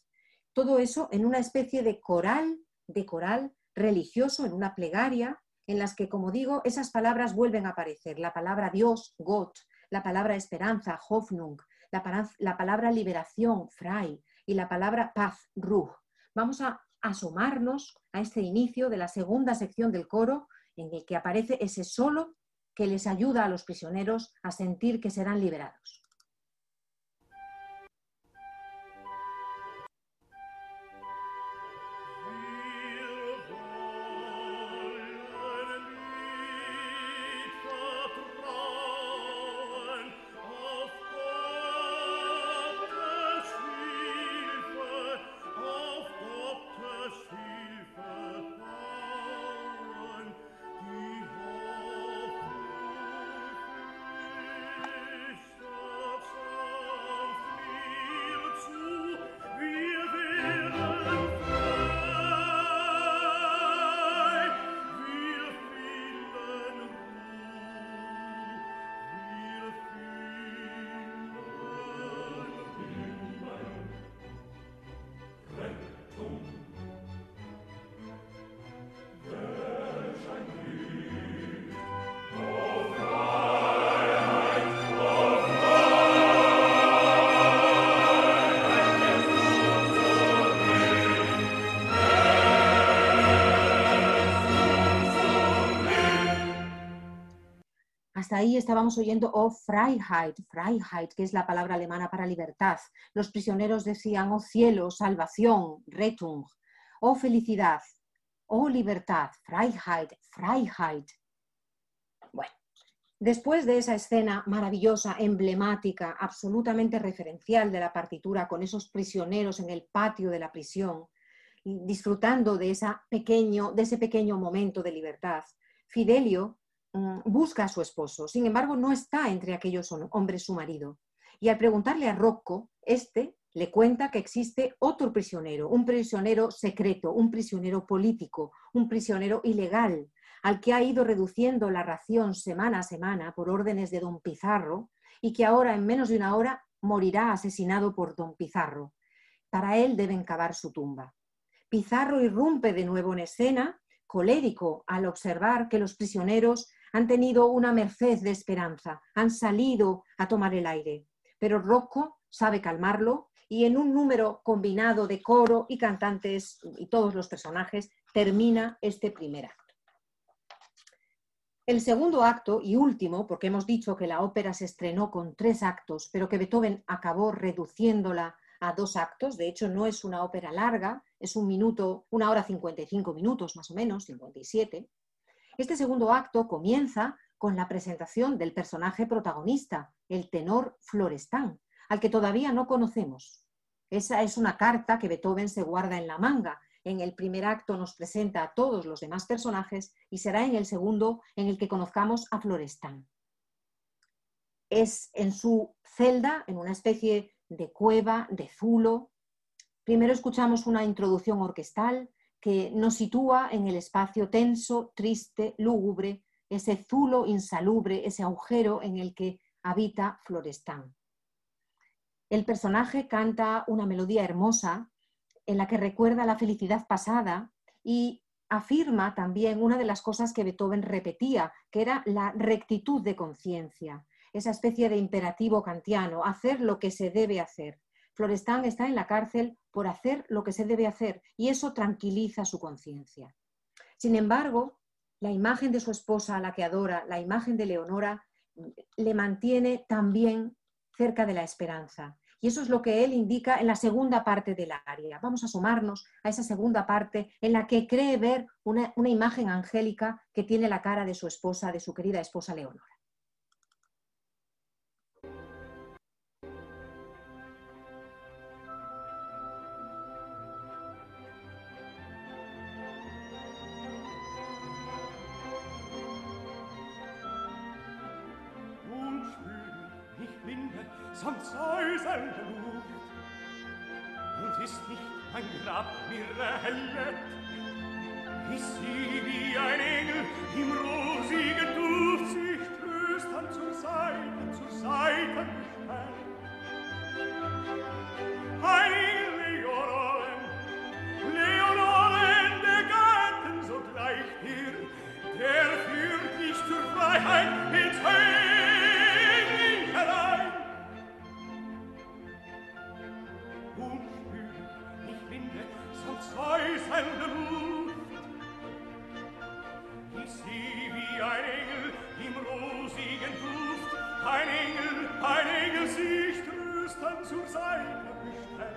Todo eso en una especie de coral, de coral religioso, en una plegaria, en las que, como digo, esas palabras vuelven a aparecer. La palabra Dios, Gott, la palabra esperanza, Hoffnung, la, palabra liberación, Frei, y la palabra paz, Ruh. Vamos a asomarnos a este inicio de la segunda sección del coro en el que aparece ese solo que les ayuda a los prisioneros a sentir que serán liberados. Ahí estábamos oyendo oh Freiheit, Freiheit, que es la palabra alemana para libertad. Los prisioneros decían oh cielo, salvación, Rettung, oh felicidad, oh libertad, Freiheit, Freiheit. Bueno, después de esa escena maravillosa, emblemática, absolutamente referencial de la partitura con esos prisioneros en el patio de la prisión, disfrutando de, esa pequeño, de ese pequeño momento de libertad, Fidelio busca a su esposo, sin embargo no está entre aquellos hombres su marido. Y al preguntarle a Rocco, este le cuenta que existe otro prisionero, un prisionero secreto, un prisionero político, un prisionero ilegal, al que ha ido reduciendo la ración semana a semana por órdenes de don Pizarro y que ahora en menos de una hora morirá asesinado por don Pizarro. Para él deben cavar su tumba. Pizarro irrumpe de nuevo en escena, colérico al observar que los prisioneros han tenido una merced de esperanza, han salido a tomar el aire. Pero Rocco sabe calmarlo y en un número combinado de coro y cantantes y todos los personajes termina este primer acto. El segundo acto y último, porque hemos dicho que la ópera se estrenó con tres actos, pero que Beethoven acabó reduciéndola a dos actos, de hecho no es una ópera larga, es un minuto, una hora 55 minutos más o menos, 57, este segundo acto comienza con la presentación del personaje protagonista, el tenor Florestán, al que todavía no conocemos. Esa es una carta que Beethoven se guarda en la manga. En el primer acto nos presenta a todos los demás personajes y será en el segundo en el que conozcamos a Florestán. Es en su celda, en una especie de cueva, de zulo. Primero escuchamos una introducción orquestal, que nos sitúa en el espacio tenso, triste, lúgubre, ese zulo insalubre, ese agujero en el que habita Florestán. El personaje canta una melodía hermosa en la que recuerda la felicidad pasada y afirma también una de las cosas que Beethoven repetía, que era la rectitud de conciencia, esa especie de imperativo kantiano, hacer lo que se debe hacer. Florestán está en la cárcel por hacer lo que se debe hacer y eso tranquiliza su conciencia. Sin embargo, la imagen de su esposa a la que adora, la imagen de Leonora, le mantiene también cerca de la esperanza. Y eso es lo que él indica en la segunda parte del área. Vamos a asomarnos a esa segunda parte en la que cree ver una, una imagen angélica que tiene la cara de su esposa, de su querida esposa Leonora. samt Säuseln blut. Und ist nicht mein Grab mir erhellet, ich sieh wie ein Engel im rosigen Duft sich tröstend zur Seite, zur Seite mich Heilige Leonoren, Leonoren der Gatten, so gleich dir, der führt dich zur Freiheit, ein Engel, ein Engel sich trösten zur Seite bestellt.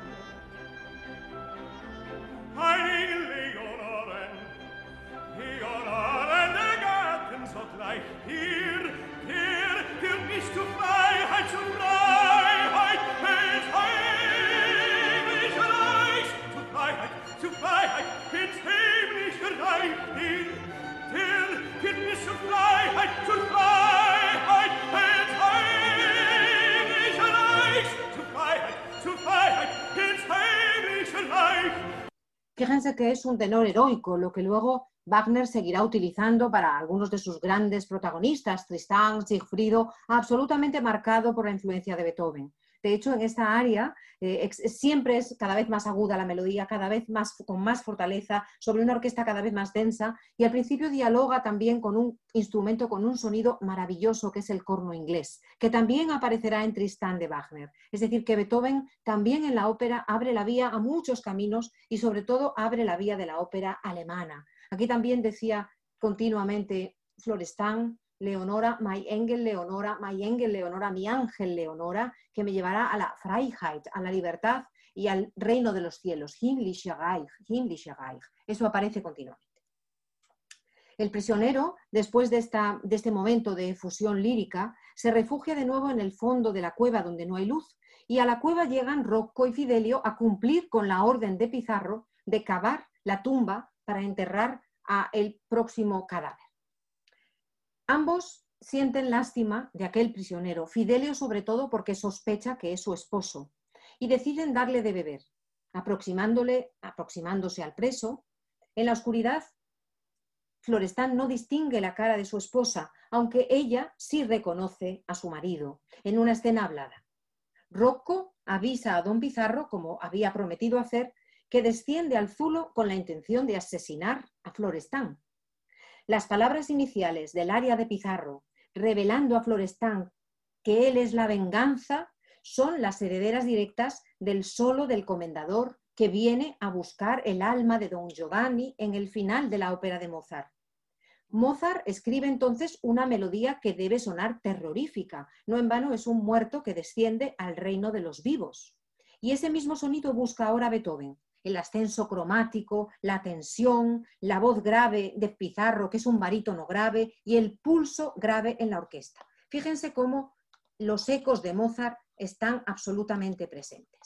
Ein Engel, Leonoren, Leonoren, der Garten sogleich hier, hier, hier mich zur Freiheit, zur Freiheit, ins himmlische Reich, zur Freiheit, zu Freiheit, ins heimlich Reich, hier, hier, hier mich zur Freiheit, zu Freiheit, Fíjense que es un tenor heroico, lo que luego Wagner seguirá utilizando para algunos de sus grandes protagonistas, Tristán, Siegfriedo, absolutamente marcado por la influencia de Beethoven. De hecho, en esta área eh, siempre es cada vez más aguda la melodía, cada vez más, con más fortaleza, sobre una orquesta cada vez más densa y al principio dialoga también con un instrumento con un sonido maravilloso que es el corno inglés, que también aparecerá en Tristán de Wagner. Es decir, que Beethoven también en la ópera abre la vía a muchos caminos y sobre todo abre la vía de la ópera alemana. Aquí también decía continuamente Florestan, Leonora, my Engel Leonora, my Engel Leonora, mi ángel Leonora, que me llevará a la Freiheit, a la libertad y al reino de los cielos. Himmlische Reich, himmlische Reich. Eso aparece continuamente. El prisionero, después de, esta, de este momento de fusión lírica, se refugia de nuevo en el fondo de la cueva donde no hay luz, y a la cueva llegan Rocco y Fidelio a cumplir con la orden de Pizarro de cavar la tumba para enterrar a el próximo cadáver. Ambos sienten lástima de aquel prisionero, Fidelio sobre todo porque sospecha que es su esposo, y deciden darle de beber, aproximándole, aproximándose al preso. En la oscuridad, Florestán no distingue la cara de su esposa, aunque ella sí reconoce a su marido, en una escena hablada. Rocco avisa a don Pizarro, como había prometido hacer, que desciende al Zulo con la intención de asesinar a Florestán. Las palabras iniciales del área de Pizarro, revelando a Florestán que él es la venganza, son las herederas directas del solo del comendador que viene a buscar el alma de don Giovanni en el final de la ópera de Mozart. Mozart escribe entonces una melodía que debe sonar terrorífica. No en vano es un muerto que desciende al reino de los vivos. Y ese mismo sonido busca ahora Beethoven el ascenso cromático, la tensión, la voz grave de Pizarro, que es un barítono grave, y el pulso grave en la orquesta. Fíjense cómo los ecos de Mozart están absolutamente presentes.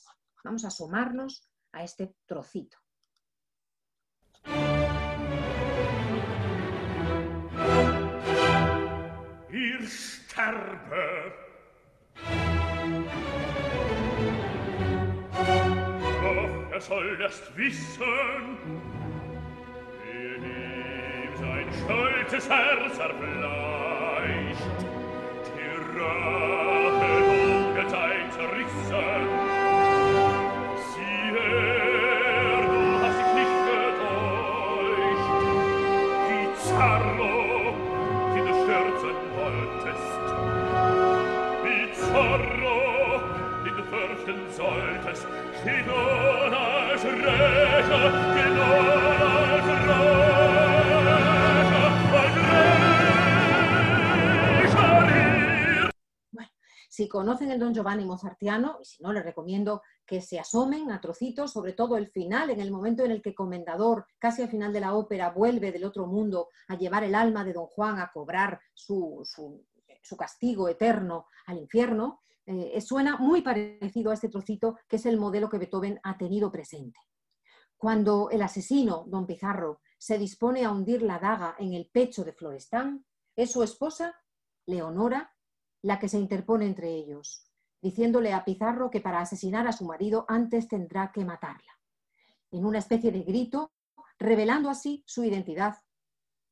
Vamos a sumarnos a este trocito. er soll erst wissen, wie ihm sein stolzes Herz erbleicht, die Rache ungeteilt zerrissen. Siehe, du hast dich nicht getäuscht, wie Zarro, die du stürzen wolltest, wie Zorro, den du fürchten solltest, Si conocen el Don Giovanni mozartiano, y si no, les recomiendo que se asomen a trocitos, sobre todo el final, en el momento en el que Comendador, casi al final de la ópera, vuelve del otro mundo a llevar el alma de Don Juan a cobrar su, castigo eterno al infierno, eh, suena muy parecido a este trocito que es el modelo que Beethoven ha tenido presente. Cuando el asesino, don Pizarro, se dispone a hundir la daga en el pecho de Florestán, es su esposa, Leonora, la que se interpone entre ellos, diciéndole a Pizarro que para asesinar a su marido antes tendrá que matarla. En una especie de grito, revelando así su identidad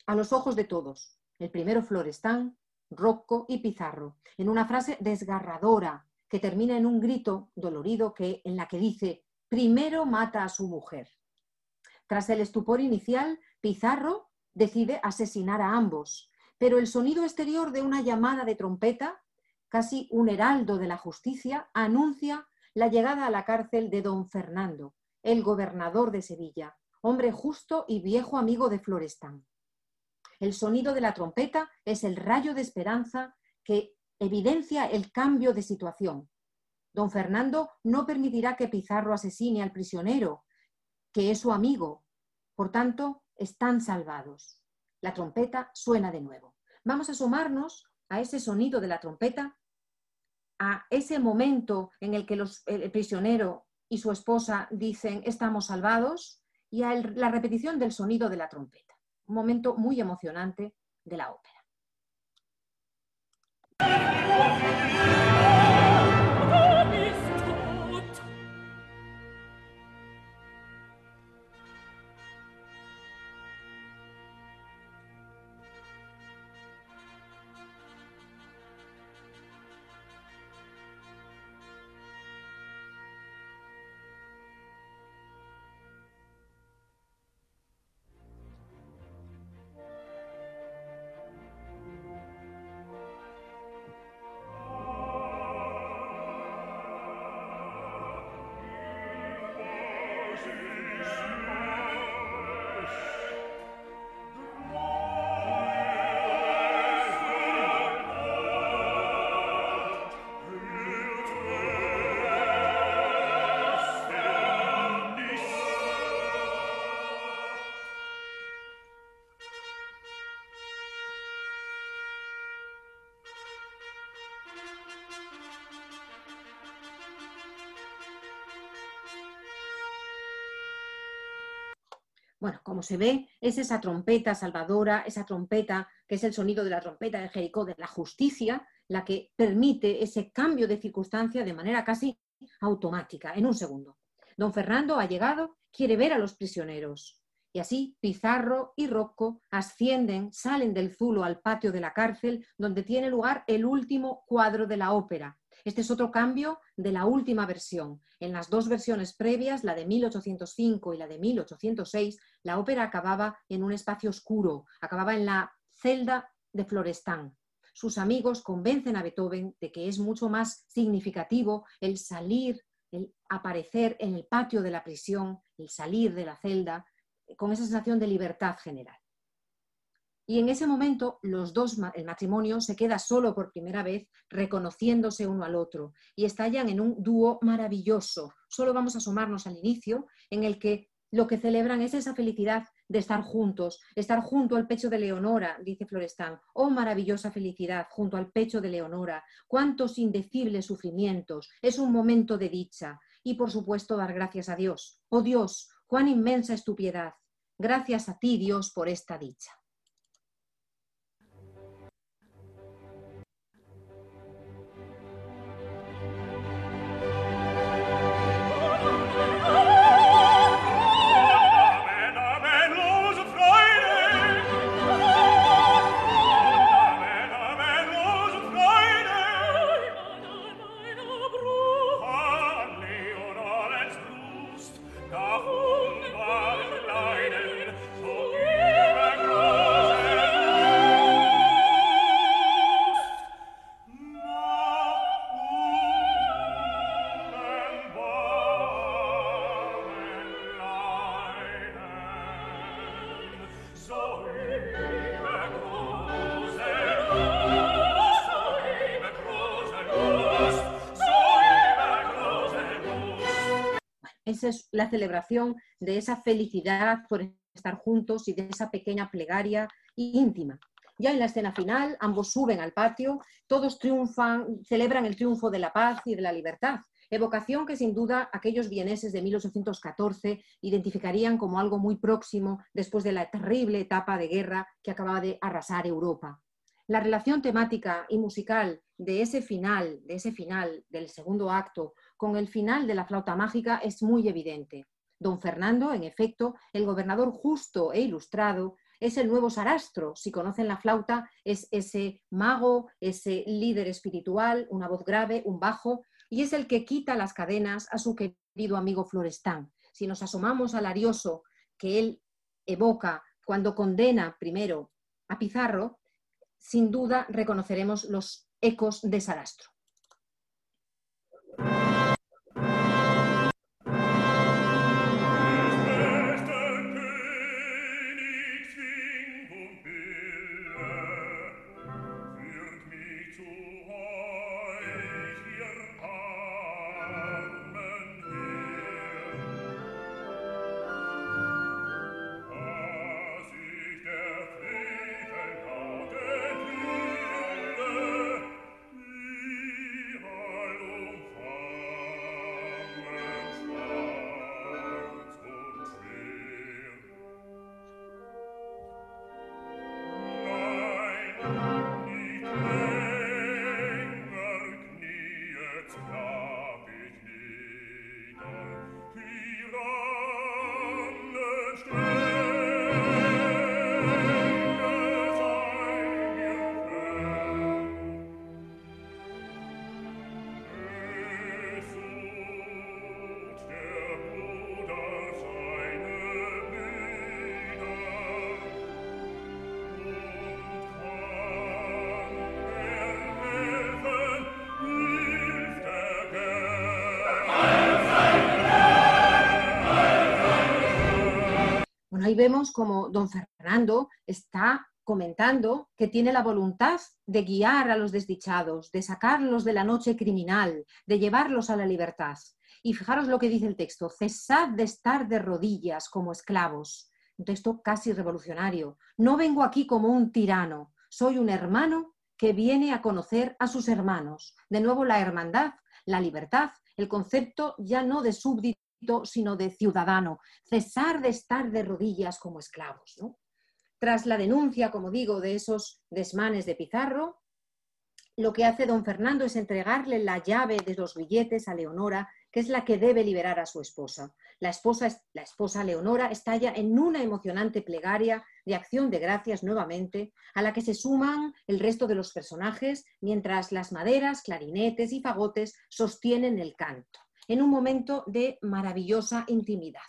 a los ojos de todos, el primero Florestán, Rocco y Pizarro, en una frase desgarradora que termina en un grito dolorido que, en la que dice, primero mata a su mujer. Tras el estupor inicial, Pizarro decide asesinar a ambos, pero el sonido exterior de una llamada de trompeta, casi un heraldo de la justicia, anuncia la llegada a la cárcel de don Fernando, el gobernador de Sevilla, hombre justo y viejo amigo de Florestán. El sonido de la trompeta es el rayo de esperanza que evidencia el cambio de situación. Don Fernando no permitirá que Pizarro asesine al prisionero, que es su amigo. Por tanto, están salvados. La trompeta suena de nuevo. Vamos a sumarnos a ese sonido de la trompeta, a ese momento en el que el prisionero y su esposa dicen estamos salvados y a la repetición del sonido de la trompeta. Un momento muy emocionante de la ópera. Bueno, como se ve, es esa trompeta salvadora, esa trompeta que es el sonido de la trompeta de Jericó, de la justicia, la que permite ese cambio de circunstancia de manera casi automática, en un segundo. Don Fernando ha llegado, quiere ver a los prisioneros. Y así Pizarro y Rocco ascienden, salen del Zulo al patio de la cárcel, donde tiene lugar el último cuadro de la ópera, este es otro cambio de la última versión. En las dos versiones previas, la de 1805 y la de 1806, la ópera acababa en un espacio oscuro, acababa en la celda de Florestán. Sus amigos convencen a Beethoven de que es mucho más significativo el salir, el aparecer en el patio de la prisión, el salir de la celda, con esa sensación de libertad general. Y en ese momento los dos, el matrimonio se queda solo por primera vez, reconociéndose uno al otro, y estallan en un dúo maravilloso. Solo vamos a asomarnos al inicio, en el que lo que celebran es esa felicidad de estar juntos, estar junto al pecho de Leonora, dice Florestán. Oh maravillosa felicidad, junto al pecho de Leonora. Cuántos indecibles sufrimientos. Es un momento de dicha. Y por supuesto dar gracias a Dios. Oh Dios, cuán inmensa es tu piedad. Gracias a ti, Dios, por esta dicha. Es la celebración de esa felicidad por estar juntos y de esa pequeña plegaria íntima. Ya en la escena final, ambos suben al patio, todos triunfan, celebran el triunfo de la paz y de la libertad. Evocación que sin duda aquellos vieneses de 1814 identificarían como algo muy próximo después de la terrible etapa de guerra que acababa de arrasar Europa. La relación temática y musical de ese final, de ese final del segundo acto, con el final de la flauta mágica es muy evidente. Don Fernando, en efecto, el gobernador justo e ilustrado, es el nuevo Sarastro. Si conocen la flauta, es ese mago, ese líder espiritual, una voz grave, un bajo, y es el que quita las cadenas a su querido amigo Florestán. Si nos asomamos al arioso que él evoca cuando condena primero a Pizarro, sin duda reconoceremos los ecos de Sarastro. Vemos como don Fernando está comentando que tiene la voluntad de guiar a los desdichados, de sacarlos de la noche criminal, de llevarlos a la libertad. Y fijaros lo que dice el texto, cesad de estar de rodillas como esclavos. Un texto casi revolucionario. No vengo aquí como un tirano, soy un hermano que viene a conocer a sus hermanos. De nuevo la hermandad, la libertad, el concepto ya no de súbdito, sino de ciudadano, cesar de estar de rodillas como esclavos. Tras la denuncia, como digo, de esos desmanes de Pizarro, lo que hace don Fernando es entregarle la llave de los billetes a Leonora, que es la que debe liberar a su esposa. La esposa, la esposa Leonora estalla en una emocionante plegaria de acción de gracias nuevamente, a la que se suman el resto de los personajes, mientras las maderas, clarinetes y fagotes sostienen el canto en un momento de maravillosa intimidad.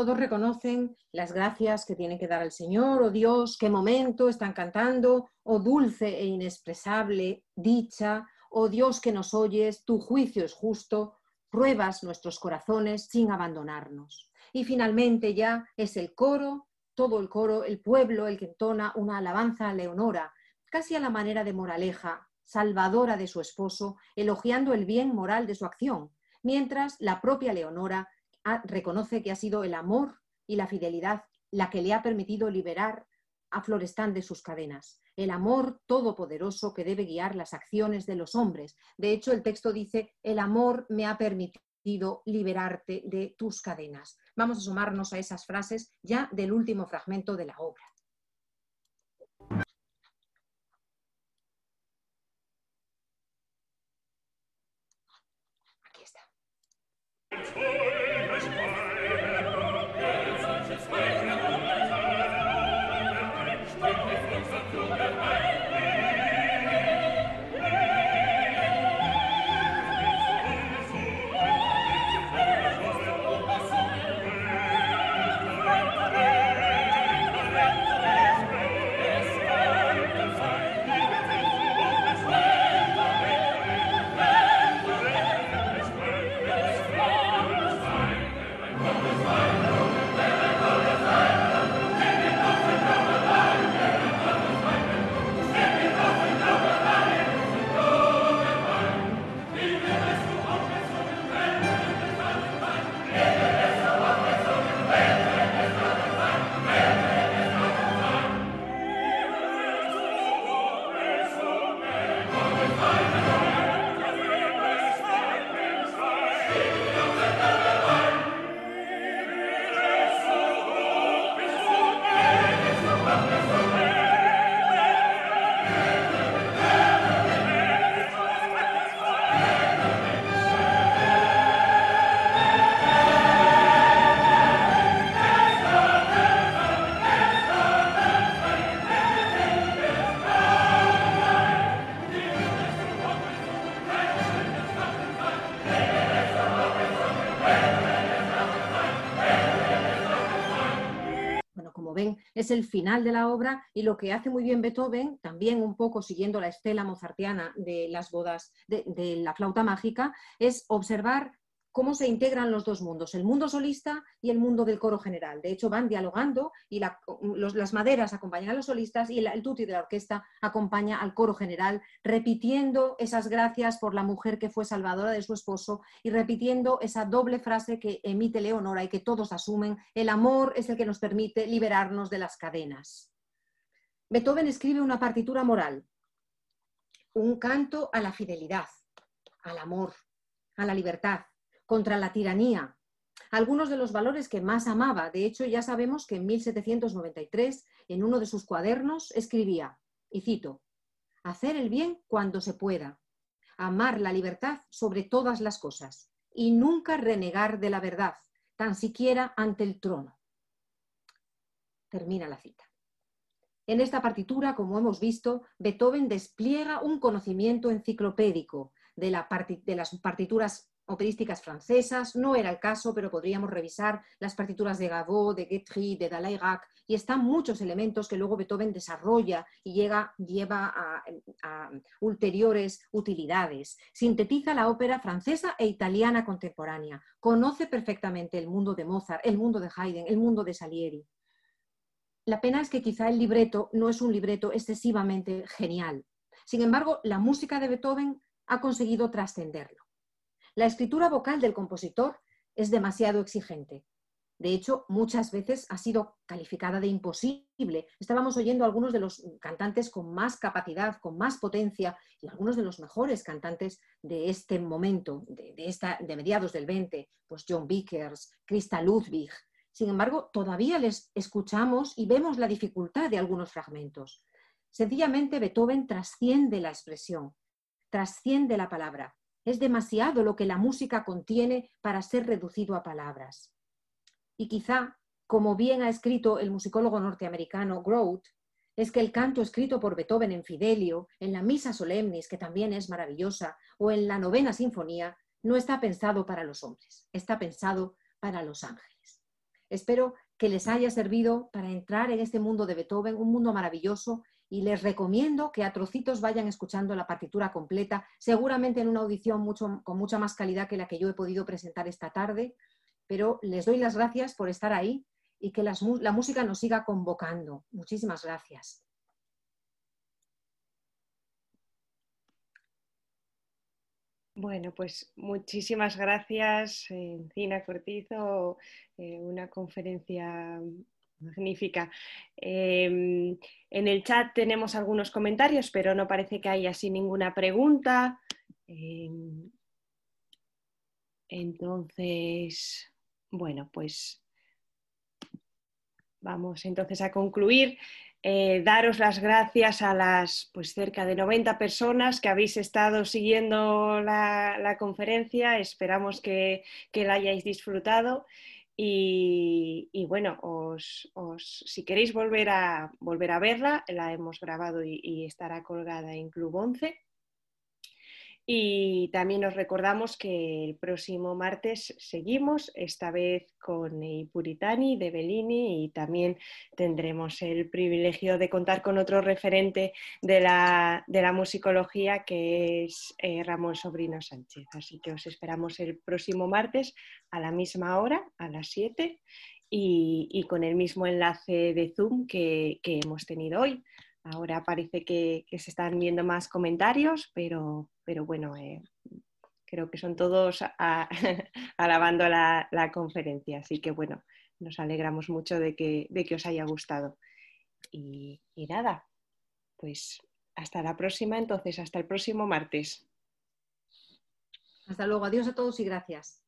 Todos reconocen las gracias que tienen que dar al Señor, oh Dios, qué momento están cantando, oh dulce e inexpresable dicha, oh Dios que nos oyes, tu juicio es justo, pruebas nuestros corazones sin abandonarnos. Y finalmente ya es el coro, todo el coro, el pueblo, el que entona una alabanza a Leonora, casi a la manera de moraleja, salvadora de su esposo, elogiando el bien moral de su acción, mientras la propia Leonora reconoce que ha sido el amor y la fidelidad la que le ha permitido liberar a Florestán de sus cadenas, el amor todopoderoso que debe guiar las acciones de los hombres. De hecho, el texto dice, el amor me ha permitido liberarte de tus cadenas. Vamos a sumarnos a esas frases ya del último fragmento de la obra. Es el final de la obra y lo que hace muy bien Beethoven, también un poco siguiendo la estela mozartiana de las bodas de, de la flauta mágica, es observar cómo se integran los dos mundos, el mundo solista y el mundo del coro general. De hecho, van dialogando y las maderas acompañan a los solistas y el, tutti de la orquesta acompaña al coro general, repitiendo esas gracias por la mujer que fue salvadora de su esposo y repitiendo esa doble frase que emite Leonora y que todos asumen, el amor es el que nos permite liberarnos de las cadenas. Beethoven escribe una partitura moral, un canto a la fidelidad, al amor, a la libertad, contra la tiranía, algunos de los valores que más amaba. De hecho, ya sabemos que en 1793, en uno de sus cuadernos, escribía, y cito, hacer el bien cuando se pueda, amar la libertad sobre todas las cosas y nunca renegar de la verdad, tan siquiera ante el trono. Termina la cita. En esta partitura, como hemos visto, Beethoven despliega un conocimiento enciclopédico de, de las partituras operísticas francesas. No era el caso, pero podríamos revisar las partituras de Gavot, de Guetry, de Dalairac, y están muchos elementos que luego Beethoven desarrolla y llega, lleva a, a, ulteriores utilidades. Sintetiza la ópera francesa e italiana contemporánea. Conoce perfectamente el mundo de Mozart, el mundo de Haydn, el mundo de Salieri. La pena es que quizá el libreto no es un libreto excesivamente genial. Sin embargo, la música de Beethoven ha conseguido trascenderlo. La escritura vocal del compositor es demasiado exigente. De hecho, muchas veces ha sido calificada de imposible. Estábamos oyendo a algunos de los cantantes con más capacidad, con más potencia y algunos de los mejores cantantes de este momento, de, esta, de mediados del 20, pues John Vickers, Christa Ludwig. Sin embargo, todavía les escuchamos y vemos la dificultad de algunos fragmentos. Sencillamente Beethoven trasciende la expresión, trasciende la palabra. Es demasiado lo que la música contiene para ser reducido a palabras. Y quizá, como bien ha escrito el musicólogo norteamericano Groth, es que el canto escrito por Beethoven en Fidelio, en la Misa Solemnis, que también es maravillosa, o en la Novena Sinfonía, no está pensado para los hombres, está pensado para los ángeles. Espero que les haya servido para entrar en este mundo de Beethoven, un mundo maravilloso y les recomiendo que a trocitos vayan escuchando la partitura completa, seguramente en una audición con mucha más calidad que la que yo he podido presentar esta tarde, pero les doy las gracias por estar ahí y que la música nos siga convocando. Muchísimas gracias. Bueno, pues muchísimas gracias, Encina Cortizo, eh, una conferencia Magnífica. Em, en el chat tenemos algunos comentarios, pero no parece que haya así ninguna pregunta. Em, Entonces, bueno, pues vamos entonces a concluir. Eh, daros las gracias a las pues, cerca de 90 personas que habéis estado siguiendo la, conferencia. Esperamos que, la hayáis disfrutado. Y, bueno, os, si queréis volver a, volver a verla, la hemos grabado y, y estará colgada en Club 11. Y también os recordamos que el próximo martes seguimos, esta vez con Puritani de Bellini y también tendremos el privilegio de contar con otro referente de la, musicología que es eh, Ramón Sobrino Sánchez. Así que os esperamos el próximo martes a la misma hora, a las 7, y, con el mismo enlace de Zoom que hemos tenido hoy. Ahora parece que, se están viendo más comentarios, pero, bueno, eh, creo que son todos alabando la, conferencia. Así que bueno, nos alegramos mucho de que, os haya gustado. Y nada, pues hasta la próxima, entonces, hasta el próximo martes. Hasta luego, adiós a todos y gracias.